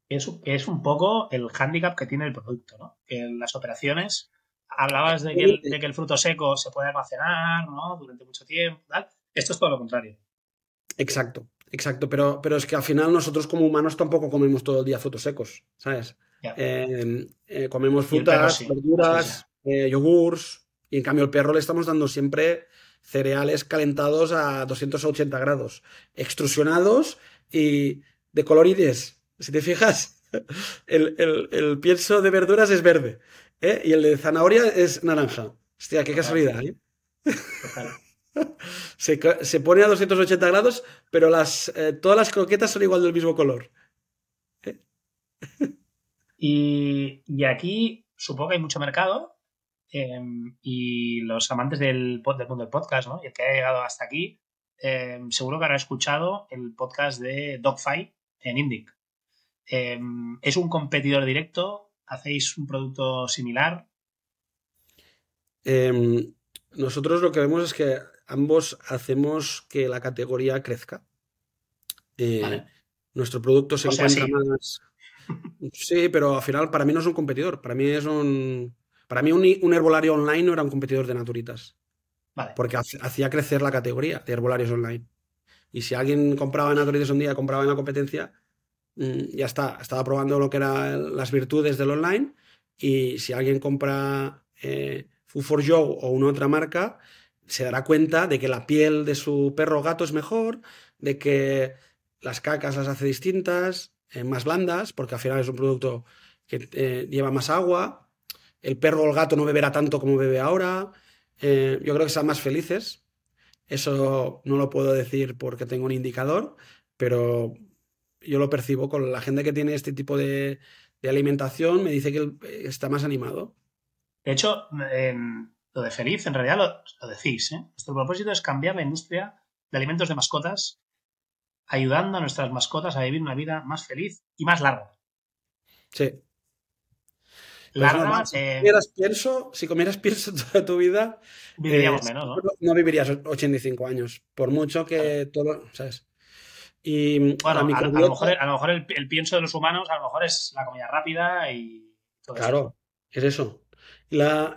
Es, es un poco el hándicap que tiene el producto, ¿no? Que en las operaciones hablabas de que, el, de que, el, fruto seco se puede almacenar, ¿no? Durante mucho tiempo, tal. Esto es todo lo contrario. Exacto. Exacto, pero, pero es que al final nosotros como humanos tampoco comemos todo el día frutos secos, ¿sabes? Em, eh, comemos frutas, verduras, eh, yogurts, y en cambio el perro le estamos dando siempre cereales calentados a 280 grados, extrusionados y de colorides. Si te fijas, el, pienso de verduras es verde ¿eh? y el de zanahoria es naranja. Hostia, qué casualidad, ¿eh? se, pone a 280 grados, pero las, eh, todas las croquetas son igual del mismo color. ¿Eh? y, aquí supongo que hay mucho mercado em, y los amantes del, del mundo del podcast, ¿no? Y el que ha llegado hasta aquí, em, seguro que habrá escuchado el podcast de Dogfight en Indic. Em, ¿Es un competidor directo? ¿Hacéis un producto similar? Nosotros lo que vemos es que ambos hacemos que la categoría crezca. Eh, nuestro producto se encuentra más. Sí, pero al final para mí no es un competidor. Para mí es un. Para mí un, herbolario online no era un competidor de Naturitas. Porque hacía crecer la categoría de herbolarios online. Y si alguien compraba Naturitas un día, compraba en la competencia, mm, ya está. Estaba probando lo que eran las virtudes del online. Y si alguien compra eh, for Joe o una otra marca, se dará cuenta de que la piel de su perro o gato es mejor, de que las cacas las hace distintas, eh, más blandas, porque al final es un producto que eh, lleva más agua. El perro o el gato no beberá tanto como bebe ahora. Eh, yo creo que están más felices. Eso no lo puedo decir porque tengo un indicador, pero yo lo percibo con la gente que tiene este tipo de, alimentación, me dice que está más animado. De hecho, lo de feliz, en realidad lo, decís. ¿eh? Nuestro propósito es cambiar la industria de alimentos de mascotas, ayudando a nuestras mascotas a vivir una vida más feliz y más larga. Sí. Larga. si, eh, comieras pienso, si comieras pienso toda tu vida. Viviríamos eh, menos, ¿no? No vivirías 85 años. Por mucho que todo. ¿Sabes? Y bueno, a, lo mejor, el, pienso de los humanos, a lo mejor es la comida rápida y todo Claro, es eso. La,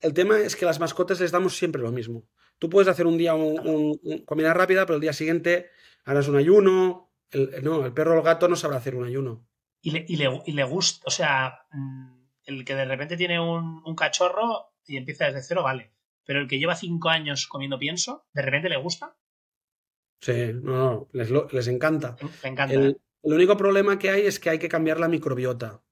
el tema es que las mascotas les damos siempre lo mismo. Tú puedes hacer un día un, comida rápida, pero el día siguiente harás un ayuno. El, no, el perro o el gato no sabrá hacer un ayuno. Y le, y le, y le gusta, o sea, mm, el que de repente tiene un, un, cachorro y empieza desde cero, vale. Pero el que lleva cinco años comiendo pienso, ¿de repente le gusta? Sí, no, no, les, encanta. encanta. El, único problema que hay es que hay que cambiar la microbiota,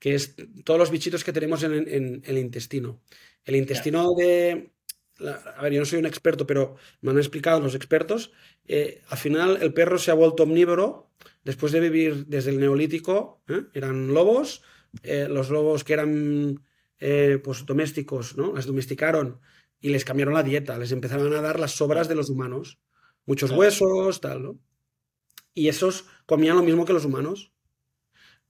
que es todos los bichitos que tenemos en, el intestino. El intestino de... a ver, yo no soy un experto, pero me han explicado los expertos. Eh, al final el perro se ha vuelto omnívoro después de vivir desde el neolítico. ¿eh? Eran lobos, eh, los lobos que eran pues domésticos, ¿no? Las domesticaron y les cambiaron la dieta, les empezaron a dar las sobras de los humanos muchos huesos, tal, ¿no? Y esos comían lo mismo que los humanos.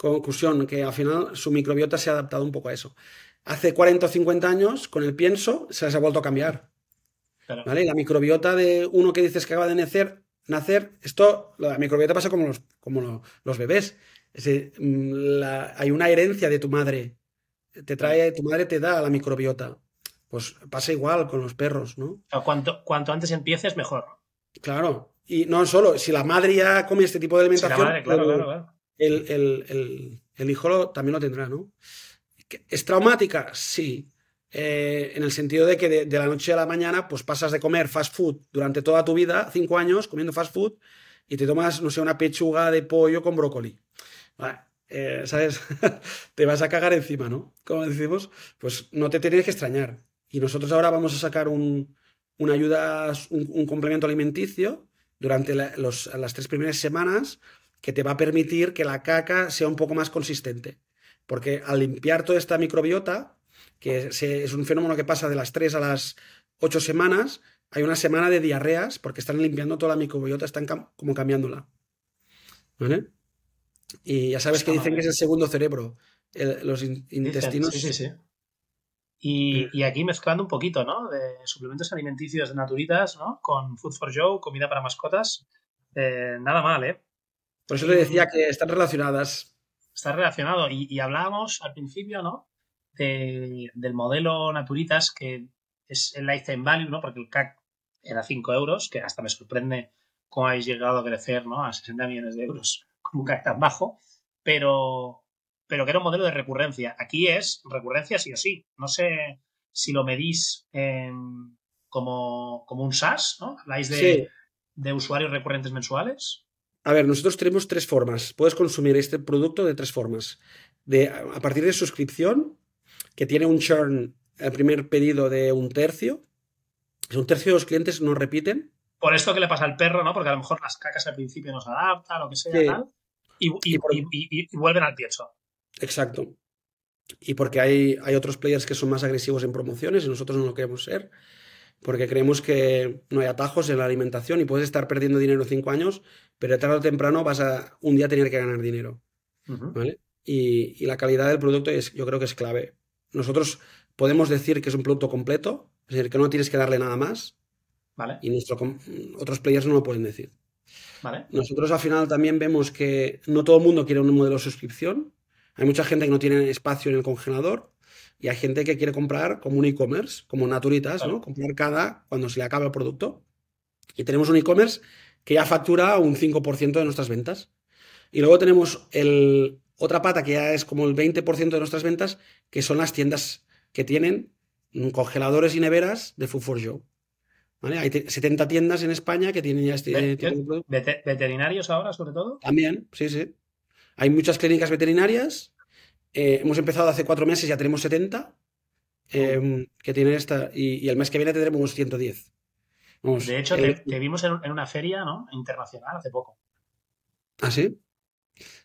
Conclusión, que al final su microbiota se ha adaptado un poco a eso. Hace 40 o 50 años, con el pienso, se les ha vuelto a cambiar. ¿Vale? La microbiota de uno que dices que acaba de nacer, nacer esto, la microbiota pasa como los, como los, bebés. Mm, hay una herencia de tu madre. Te trae, tu madre te da la microbiota. Pues pasa igual con los perros, ¿no? cuanto, cuanto antes empieces, mejor. Claro. Y no solo, si la madre ya come este tipo de alimentación, el, hijo también lo tendrá, ¿no? ¿Es traumática? Sí. Eh, en el sentido de que de, la noche a la mañana, pues pasas de comer fast food durante toda tu vida, cinco años comiendo fast food, y te tomas, no sé, una pechuga de pollo con brócoli. Eh, ¿Sabes? te vas a cagar encima, ¿no? Como decimos, pues no te tienes que extrañar. Y nosotros ahora vamos a sacar un, una ayuda, un, complemento alimenticio durante las tres primeras semanas que te va a permitir que la caca sea un poco más consistente. Porque al limpiar toda esta microbiota, que es un fenómeno que pasa de las tres a las ocho semanas, hay una semana de diarreas porque están limpiando toda la microbiota, están como cambiándola. ¿Vale? Y ya sabes que dicen que es el segundo cerebro. los intestinos. Sí, sí, sí. Y, aquí mezclando un poquito, ¿no? De suplementos alimenticios de naturitas, ¿no? Con Food for Joe, comida para mascotas. Eh, nada mal, ¿eh? Por eso le decía que están relacionadas. Está relacionado. Y, hablábamos al principio, ¿no? del modelo Naturitas, que es el Lifetime Value, ¿no? Porque el CAC era 5 euros, que hasta me sorprende cómo habéis llegado a crecer, ¿no? A 60 millones de euros con un CAC tan bajo. Pero, pero que era un modelo de recurrencia. Aquí es recurrencia sí o sí. No sé si lo medís como, un SaaS, ¿no? Habláis de, usuarios recurrentes mensuales. A ver, nosotros tenemos tres formas. Puedes consumir este producto de tres formas. De, a partir de suscripción, que tiene un churn, el primer pedido de un tercio. Un tercio de los clientes no repiten. Por esto que le pasa al perro, ¿no? Porque a lo mejor las cacas al principio no se adaptan, lo que sea, tal. Y, y, vuelven al pienso. Exacto. Y porque hay, hay otros players que son más agresivos en promociones y nosotros no lo queremos ser, porque creemos que no hay atajos en la alimentación y puedes estar perdiendo dinero cinco años, pero tarde o temprano vas a un día tener que ganar dinero. ¿vale? Y, la calidad del producto es, yo creo que es clave. Nosotros podemos decir que es un producto completo, es decir, que no tienes que darle nada más. Vale. Y nuestro, otros players no lo pueden decir. Vale. Nosotros al final también vemos que no todo el mundo quiere un modelo de suscripción. Hay mucha gente que no tiene espacio en el congelador y hay gente que quiere comprar como un e-commerce, como Naturitas, ¿no? Comprar cada cuando se le acaba el producto. Y tenemos un e-commerce que ya factura un 5% de nuestras ventas. Y luego tenemos el, otra pata que ya es como el 20% de nuestras ventas, que son las tiendas que tienen congeladores y neveras de Food for Joe. ¿Vale? Hay 70 tiendas en España que tienen ya este tipo de ¿Veterinarios ahora, sobre todo? También, sí, sí. Hay muchas clínicas veterinarias. Eh, hemos empezado hace cuatro meses, ya tenemos 70 em, que tienen esta. Y, el mes que viene tendremos 110. de hecho, te, vimos en, una feria ¿no? internacional hace poco. ¿Ah, sí?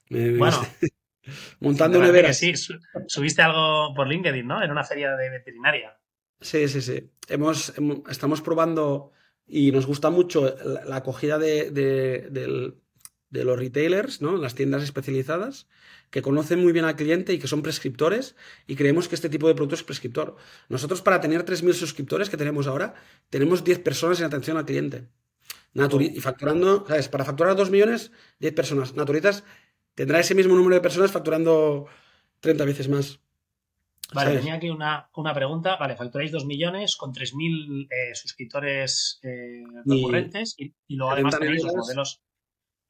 bueno, montando neveras. Sí, subiste algo por LinkedIn, ¿no? En una feria de veterinaria. Sí, sí, sí. Hemos, estamos probando y nos gusta mucho la, acogida de, los retailers, ¿no? Las tiendas especializadas, que conocen muy bien al cliente y que son prescriptores y creemos que este tipo de producto es prescriptor. Nosotros para tener 3.000 suscriptores que tenemos ahora, tenemos 10 personas en atención al cliente. y facturando, ¿sabes? Para facturar 2 millones, 10 personas. Naturitas tendrá ese mismo número de personas facturando 30 veces más. Vale, tenía aquí una, pregunta. Vale, facturáis 2 millones con 3.000 eh, suscriptores eh, recurrentes y, luego además tenéis los modelos,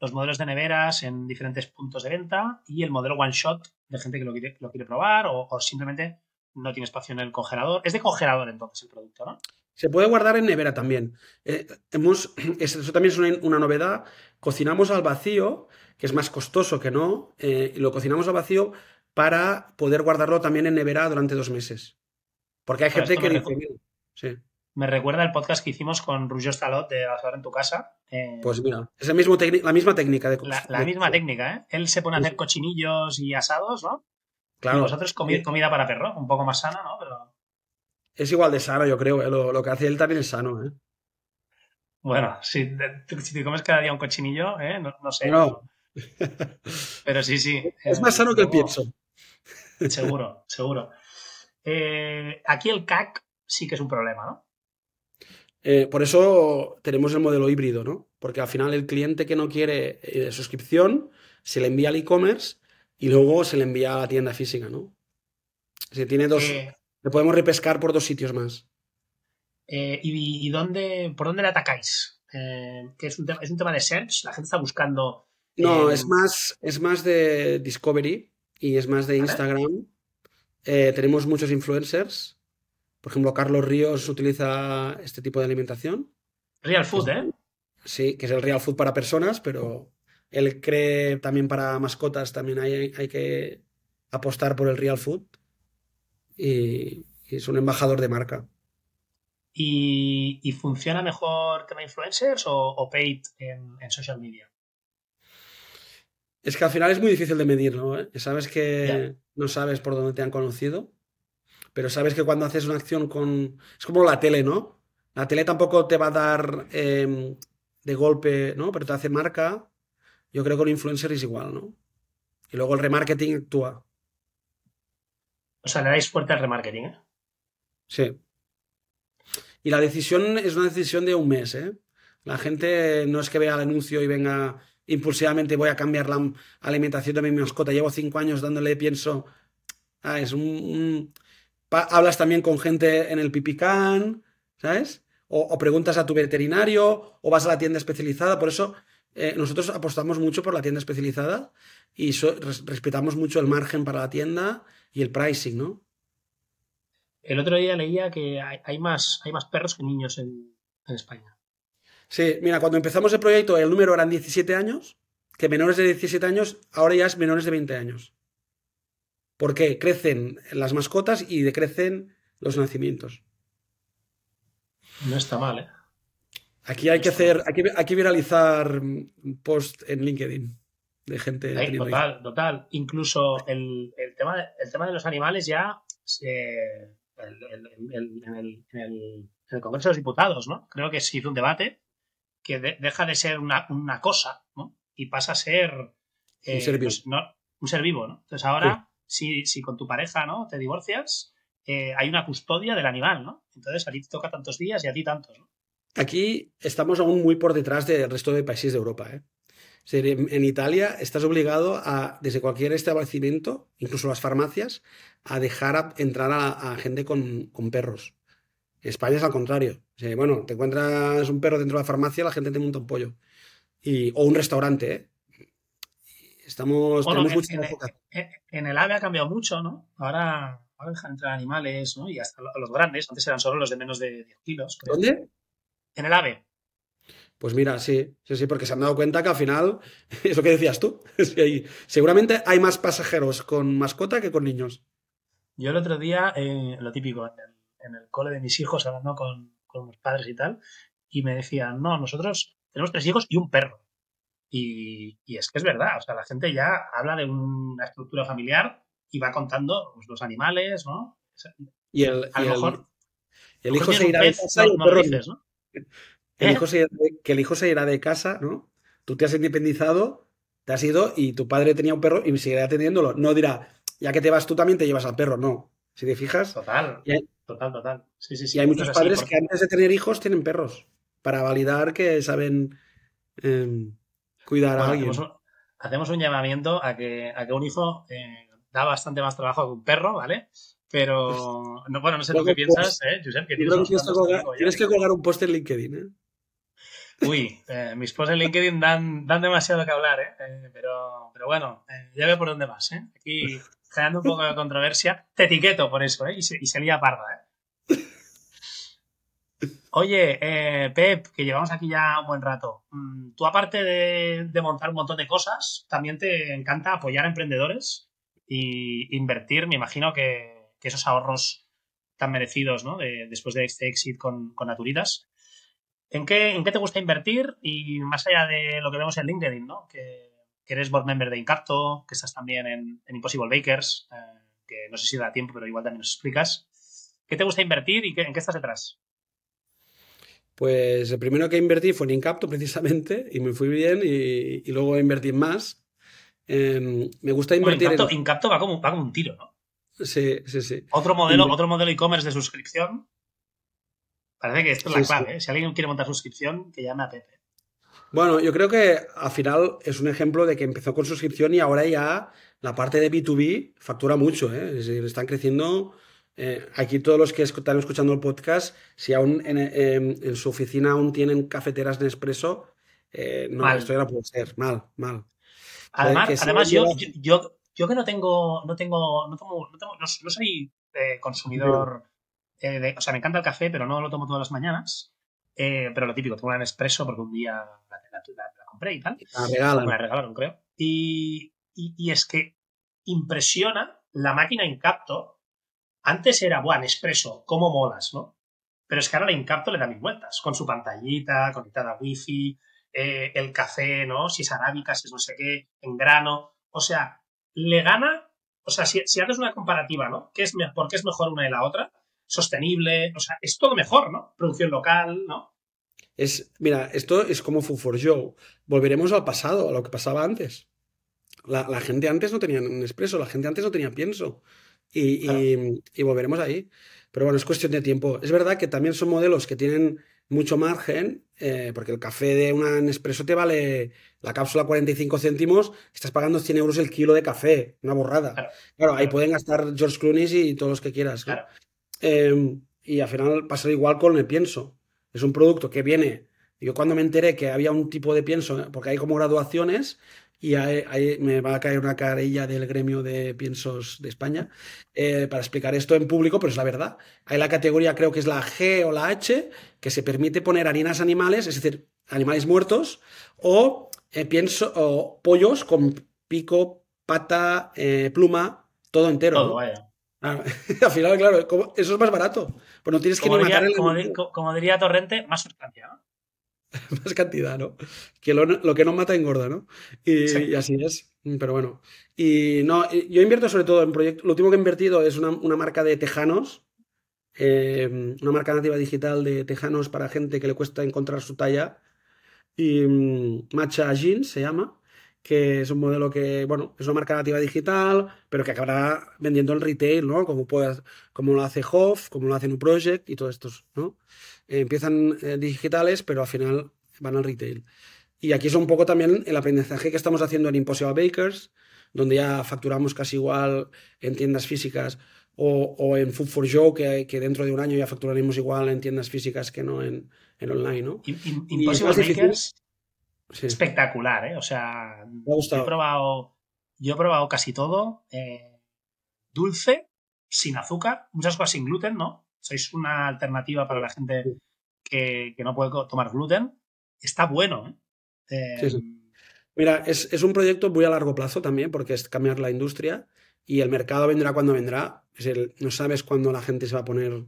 los modelos de neveras en diferentes puntos de venta y el modelo one shot de gente que lo quiere, lo quiere probar o, simplemente no tiene espacio en el congelador. Es de congelador entonces el producto, ¿no? Se puede guardar en nevera también. Eh, hemos, eso también es una, una, novedad. Cocinamos al vacío, que es más costoso que no, y lo cocinamos al vacío para poder guardarlo también en nevera durante dos meses. Porque hay gente que dice, Me recuerda el podcast que hicimos con Ruggiero Stalot de Azor en tu casa. Eh, pues mira, es el mismo la misma técnica de La, la misma técnica, ¿eh? Él se pone a hacer cochinillos y asados, ¿no? Claro. Y vosotros comida para perro, un poco más sana, ¿no? Pero... Es igual de sano, yo creo. ¿eh? Lo, que hace él también es sano, ¿eh? Bueno, si, te comes cada día un cochinillo, ¿eh? No, sé. No. Pero sí, sí. Es más sano que el pienso. Seguro, seguro. Eh, aquí el CAC sí que es un problema, ¿no? Eh, por eso tenemos el modelo híbrido, ¿no? Porque al final el cliente que no quiere eh, suscripción se le envía al e-commerce y luego se le envía a la tienda física, ¿no? Si tiene dos. le podemos repescar por dos sitios más. ¿y, dónde, por dónde le atacáis? que es un, tema, es un tema de search, la gente está buscando. No, es más, es más de discovery y es más de Instagram. Eh, tenemos muchos influencers. Por ejemplo, Carlos Ríos utiliza este tipo de alimentación. Real Food, ¿eh? Sí, que es el Real Food para personas, pero él cree también para mascotas, también hay, hay que apostar por el Real Food. Y, es un embajador de marca. ¿Y, funciona mejor tema influencers o, paid en, en social media? Es que al final es muy difícil de medir, ¿no? ¿Eh? Sabes que no sabes por dónde te han conocido, pero sabes que cuando haces una acción con... Es como la tele, ¿no? La tele tampoco te va a dar em, de golpe, ¿no? Pero te hace marca. Yo creo que un influencer es igual, ¿no? Y luego el remarketing actúa. O sea, le dais fuerte al remarketing, ¿eh? Sí. Y la decisión es una decisión de un mes, ¿eh? La gente no es que vea el anuncio y venga impulsivamente voy a cambiar la alimentación de mi mascota. Llevo cinco años dándole, pienso, ah, es un, hablas también con gente en el pipicán, ¿sabes? O, preguntas a tu veterinario, o vas a la tienda especializada. Por eso eh, nosotros apostamos mucho por la tienda especializada y respetamos mucho el margen para la tienda y el pricing, ¿no? El otro día leía que hay, más, hay más perros que niños en España. Sí, mira, cuando empezamos el proyecto el número eran 17 años, que menores de 17 años ahora ya es menores de 20 años. ¿Por qué? Crecen las mascotas y decrecen los nacimientos. No está mal, ¿eh? Aquí hay que hacer, hay que, viralizar post en LinkedIn de gente. total, total. Incluso el, tema de, el tema de los animales ya en, el, Congreso de los Diputados, ¿no? Creo que se hizo un debate que deja de ser una, cosa, ¿no? Y pasa a ser un, ser vivo. Pues, un ser vivo, ¿no? Entonces ahora, si, con tu pareja, ¿no? Te divorcias, eh, hay una custodia del animal, ¿no? Entonces a ti te toca tantos días y a ti tantos, ¿no? Aquí estamos aún muy por detrás del resto de países de Europa, ¿eh? En Italia estás obligado a, desde cualquier establecimiento, incluso las farmacias, a dejar entrar a, gente con, perros. España es al contrario. bueno, te encuentras un perro dentro de la farmacia, la gente te monta un pollo. Y, o un restaurante, ¿eh? Estamos. en, en, el AVE ha cambiado mucho, ¿no? Ahora ahora dejan entrar animales, ¿no? Y hasta los grandes, antes eran solo los de menos de 10 kilos. Creo. ¿Dónde? En el AVE. Pues mira, sí, sí, sí, porque se han dado cuenta que al final, es lo que decías tú, seguramente hay más pasajeros con mascota que con niños. Yo el otro día, eh, lo típico, en el, cole de mis hijos, hablando con, con los padres y tal, y me decían, no, nosotros tenemos tres hijos y un perro. Y, es que es verdad, o sea, la gente ya habla de una estructura familiar y va contando pues, los animales, ¿no? Y el, a lo mejor. El, hijo se irá de casa y ¿no? El hijo se, que el hijo se irá de casa, ¿no? Tú te has independizado, te has ido y tu padre tenía un perro y seguirá teniéndolo. No dirá, ya que te vas tú también te llevas al perro, no. Si te fijas. Total. total, total. Sí, sí, sí. Y hay muchos padres que antes de tener hijos tienen perros para validar que saben em, cuidar a alguien. Hacemos un, llamamiento a que, a que un hijo eh, da bastante más trabajo que un perro, ¿vale? Pero, no, bueno, no sé lo que piensas, ¿eh, Josep? Que tienes, que colgar, un post en LinkedIn, ¿eh? Uy, eh, mis posts en LinkedIn dan, dan demasiado que hablar, ¿eh? eh pero, pero bueno, ya veo por dónde vas, ¿eh? Aquí generando un poco de controversia. Te etiqueto por eso, ¿eh? Y se, y se lía parda, ¿eh? Oye, eh, Pep, que llevamos aquí ya un buen rato. Mm, tú, aparte de, montar un montón de cosas, también te encanta apoyar a emprendedores y invertir. Me imagino que, esos ahorros tan merecidos, ¿no? después de este éxito con, Naturitas. ¿En qué, ¿En te gusta invertir? Y más allá de lo que vemos en LinkedIn, ¿no? Que, eres board member de Incapto, que estás también en, Impossible Bakers, eh, que no sé si da tiempo, pero igual también nos explicas. ¿Qué te gusta invertir y en qué estás detrás? Pues el primero que invertí fue en Incapto precisamente y me fui bien y, luego invertí más. Em, me gusta invertir Incapto, en... Incapto va, como, un tiro, ¿no? Sí, sí, sí. Otro modelo, otro modelo e-commerce de suscripción. Parece que esto es la clave. ¿eh? Si alguien quiere montar suscripción, que llame a Pepe. Bueno, yo creo que al final es un ejemplo de que empezó con suscripción y ahora ya la parte de B2B factura mucho. ¿eh? Es decir, están creciendo eh, aquí todos los que están escuchando el podcast, si aún en, su oficina aún tienen cafeteras de expreso, eh, no, esto ya no puede ser. Mal, mal. Además, yo, yo, yo, que no tengo, no tengo, no, tomo, no, no, soy eh, consumidor, de, o sea, me encanta el café, pero no lo tomo todas las mañanas. pero lo típico, tomo un expreso porque un día la, compré y tal. La regalaron. Me la regalaron, creo. Y, y, y es que impresiona la máquina Incapto antes era, buah, expreso, cómo molas, ¿no? Pero es que ahora la Incapto le da mil vueltas, con su pantallita, conectada a wifi, eh, el café, ¿no? Si es arábica, si es no sé qué, en grano. O sea, le gana, o sea, si, haces una comparativa, ¿no? ¿Qué es, ¿Por qué es mejor una y la otra? Sostenible, o sea, es todo mejor, ¿no? Producción local, ¿no? Es, mira, esto es como Food for Joe. Volveremos al pasado, a lo que pasaba antes. La, la gente antes no tenía un expreso, la gente antes no tenía pienso y, volveremos ahí. Pero bueno, es cuestión de tiempo. Es verdad que también son modelos que tienen mucho margen, eh, porque el café de una Nespresso te vale la cápsula 45 céntimos, estás pagando 100 euros el kilo de café, una borrada. Claro, ahí pueden gastar George Clooney y todos los que quieras. Em, y al final pasa igual con el pienso. Es un producto que viene. Yo cuando me enteré que había un tipo de pienso, porque hay como graduaciones, y ahí, me va a caer una carilla del gremio de piensos de España eh, para explicar esto en público, pero es la verdad. Hay la categoría, creo que es la G o la H, que se permite poner harinas animales, es decir, animales muertos, o eh, pienso, o pollos con pico, pata, eh, pluma, todo entero. Todo, vaya. al final, claro, eso es más barato. Pues no tienes que como, diría, como, diría Torrente, más sustancia, ¿no? más cantidad, ¿no? Que lo, que no mata engorda, ¿no? Y, así es. Pero bueno. Y no, yo invierto sobre todo en proyectos. Lo último que he invertido es una, marca de tejanos. Eh, una marca nativa digital de tejanos para gente que le cuesta encontrar su talla. Y mm, Matcha Jeans se llama. Que es un modelo que, bueno, es una marca nativa digital, pero que acabará vendiendo en retail, ¿no? Como, puede, como lo hace Hoff, como lo hace New Project y todos estos, ¿no? Empiezan eh, digitales, pero al final van al retail. Y aquí es un poco también el aprendizaje que estamos haciendo en Impossible Bakers, donde ya facturamos casi igual en tiendas físicas o, en Food for Show, que, que, dentro de un año ya facturaremos igual en tiendas físicas que no en, online, ¿no? Impossible Bakers, espectacular, ¿eh? O sea, Yo, he probado, yo he probado casi todo. Eh, dulce, sin azúcar, muchas cosas sin gluten, ¿no? Sois una alternativa para la gente que, no puede tomar gluten. Está bueno, ¿eh? sí, sí. Mira, es, es, un proyecto muy a largo plazo también, porque es cambiar la industria y el mercado vendrá cuando vendrá. Es el, no sabes cuándo la gente se va a poner.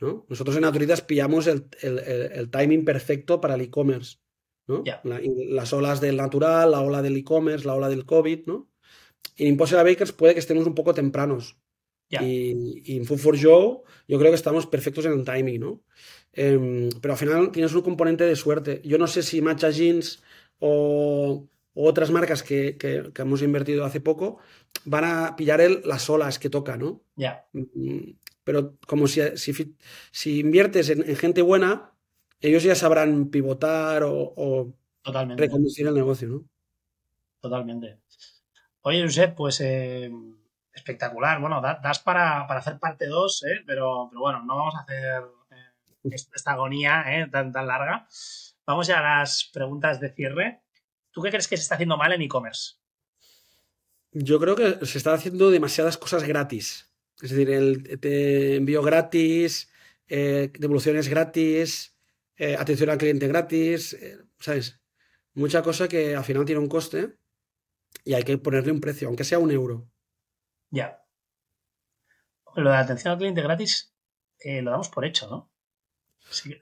¿no? Nosotros en Naturitas pillamos el, el, el timing perfecto para el e-commerce. ¿no? las olas del natural, la ola del e-commerce, la ola del COVID, ¿no? En Impossible Bakers puede que estemos un poco tempranos. Y, en Food for Joe yo creo que estamos perfectos en el timing, ¿no? Em, pero al final tienes un componente de suerte. Yo no sé si Matcha Jeans o, otras marcas que, hemos invertido hace poco van a pillar el, las olas que toca, ¿no? Ya. Mm, pero como si, si, inviertes en, gente buena, ellos ya sabrán pivotar o, reconducir el negocio, ¿no? Totalmente. Oye, Josep, pues eh, espectacular. Bueno, das para, hacer parte 2, ¿eh? pero, pero bueno, no vamos a hacer eh, esta agonía tan, tan larga. Vamos ya a las preguntas de cierre. ¿Tú qué crees que se está haciendo mal en e-commerce? Yo creo que se está haciendo demasiadas cosas gratis. Es decir, el envío gratis, devoluciones gratis, atención al cliente gratis, ¿sabes? Mucha cosa que al final tiene un coste y hay que ponerle un precio, aunque sea un euro. Ya. Lo de atención al cliente gratis eh, lo damos por hecho, ¿no?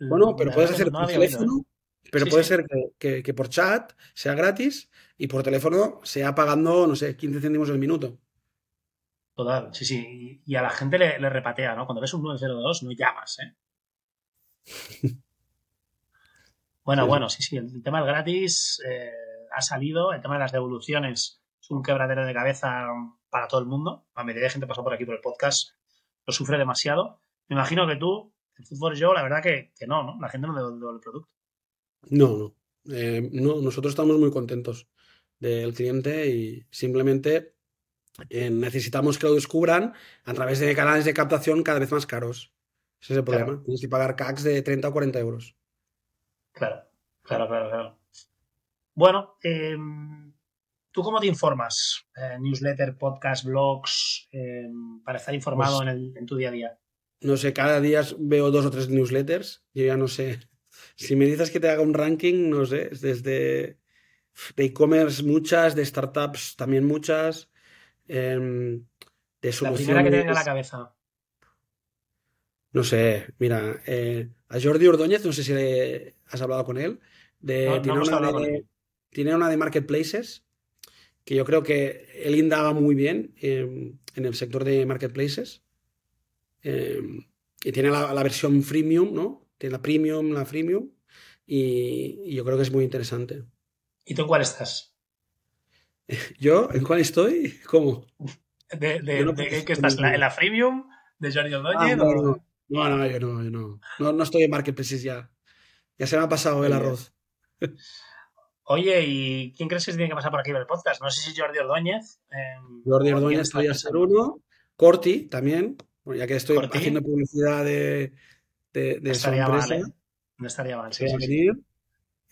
bueno, pero puedes hacer por teléfono, ¿eh? pero puede ser que, por chat sea gratis y por teléfono sea pagando, no sé, 15 céntimos el minuto. Total, sí, sí. Y a la gente le, repatea, ¿no? Cuando ves un 902 no llamas, ¿eh? bueno, bueno, sí, sí. El tema del gratis eh, ha salido, el tema de las devoluciones es un quebradero de cabeza para todo el mundo. La medida de gente pasó por aquí por el podcast lo sufre demasiado. Me imagino que tú, el fútbol yo, la verdad que, no, ¿no? La gente no devuelve el producto. No, no. Eh, no, nosotros estamos muy contentos del cliente y simplemente eh, necesitamos que lo descubran a través de canales de captación cada vez más caros. Ese es el problema. Tienes que pagar CACs de 30 o 40 euros. Claro, claro, claro, claro. Bueno, em, ¿tú cómo te informas? Eh, newsletter, podcast, blogs, em, para estar informado pues en, tu día a día. No sé, cada día veo dos o tres newsletters. Yo ya no sé. Si me dices que te haga un ranking, no sé, desde de e-commerce muchas, de startups también muchas, em, de soluciones. La primera que te venga a la cabeza. No sé, mira, eh, a Jordi Ordóñez, no sé si has hablado con él, de, tiene, una de, tiene una de marketplaces, que yo creo que él indaga muy bien en el sector de marketplaces. Em, y tiene la, versión freemium, ¿no? Tiene la premium, la freemium, y, yo creo que es muy interesante. ¿Y tú en cuál estás? ¿Yo? ¿En cuál estoy? ¿Cómo? ¿De, de, qué estás? ¿En la freemium? ¿De Jordi Ordóñez? Ah, no, no, no, yo no, yo no. no. No estoy en marketplaces ya. Ya se me ha pasado el arroz. Oye, ¿y quién crees que se tiene que pasar por aquí en el podcast? No sé si Jordi Ordóñez. Eh, Jordi Ordóñez podría ser uno. Corti también, ya que estoy haciendo publicidad de, de, de su empresa. ¿eh? No estaría mal, sí,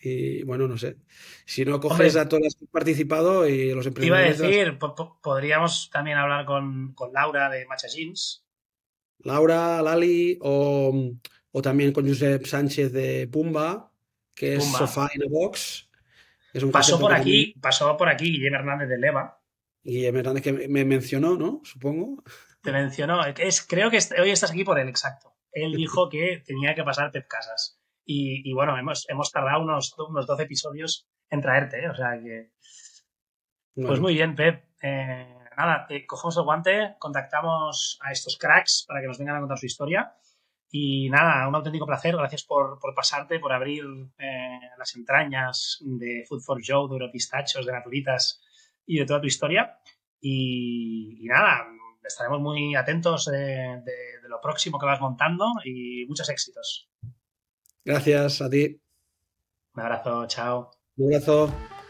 Y bueno, no sé. Si no coges a todos los que han participado y los emprendedores. Iba a decir, podríamos también hablar con, con Laura de Macha Jeans. Laura, Lali, o, o también con Josep Sánchez de Pumba, que es Sofá in a Box pasó por aquí, pasó por aquí Guillermo Hernández de Leva. Guillermo Hernández que me mencionó, ¿no? Supongo. Te mencionó. Es, creo que hoy estás aquí por él, exacto. Él dijo que tenía que pasar Pep Casas. Y, bueno, hemos, hemos tardado unos, unos 12 episodios en traerte, ¿eh? O sea que. Pues muy bien, Pep. Eh, nada, te cogemos el guante, contactamos a estos cracks para que nos vengan a contar su historia. Y nada, un auténtico placer. Gracias por, pasarte, por abrir eh, las entrañas de Food for Joe, de Europistachos, de Naturitas y de toda tu historia. Y, nada, estaremos muy atentos de, de lo próximo que vas montando y muchos éxitos. Gracias a ti. Un abrazo, chao. Un abrazo.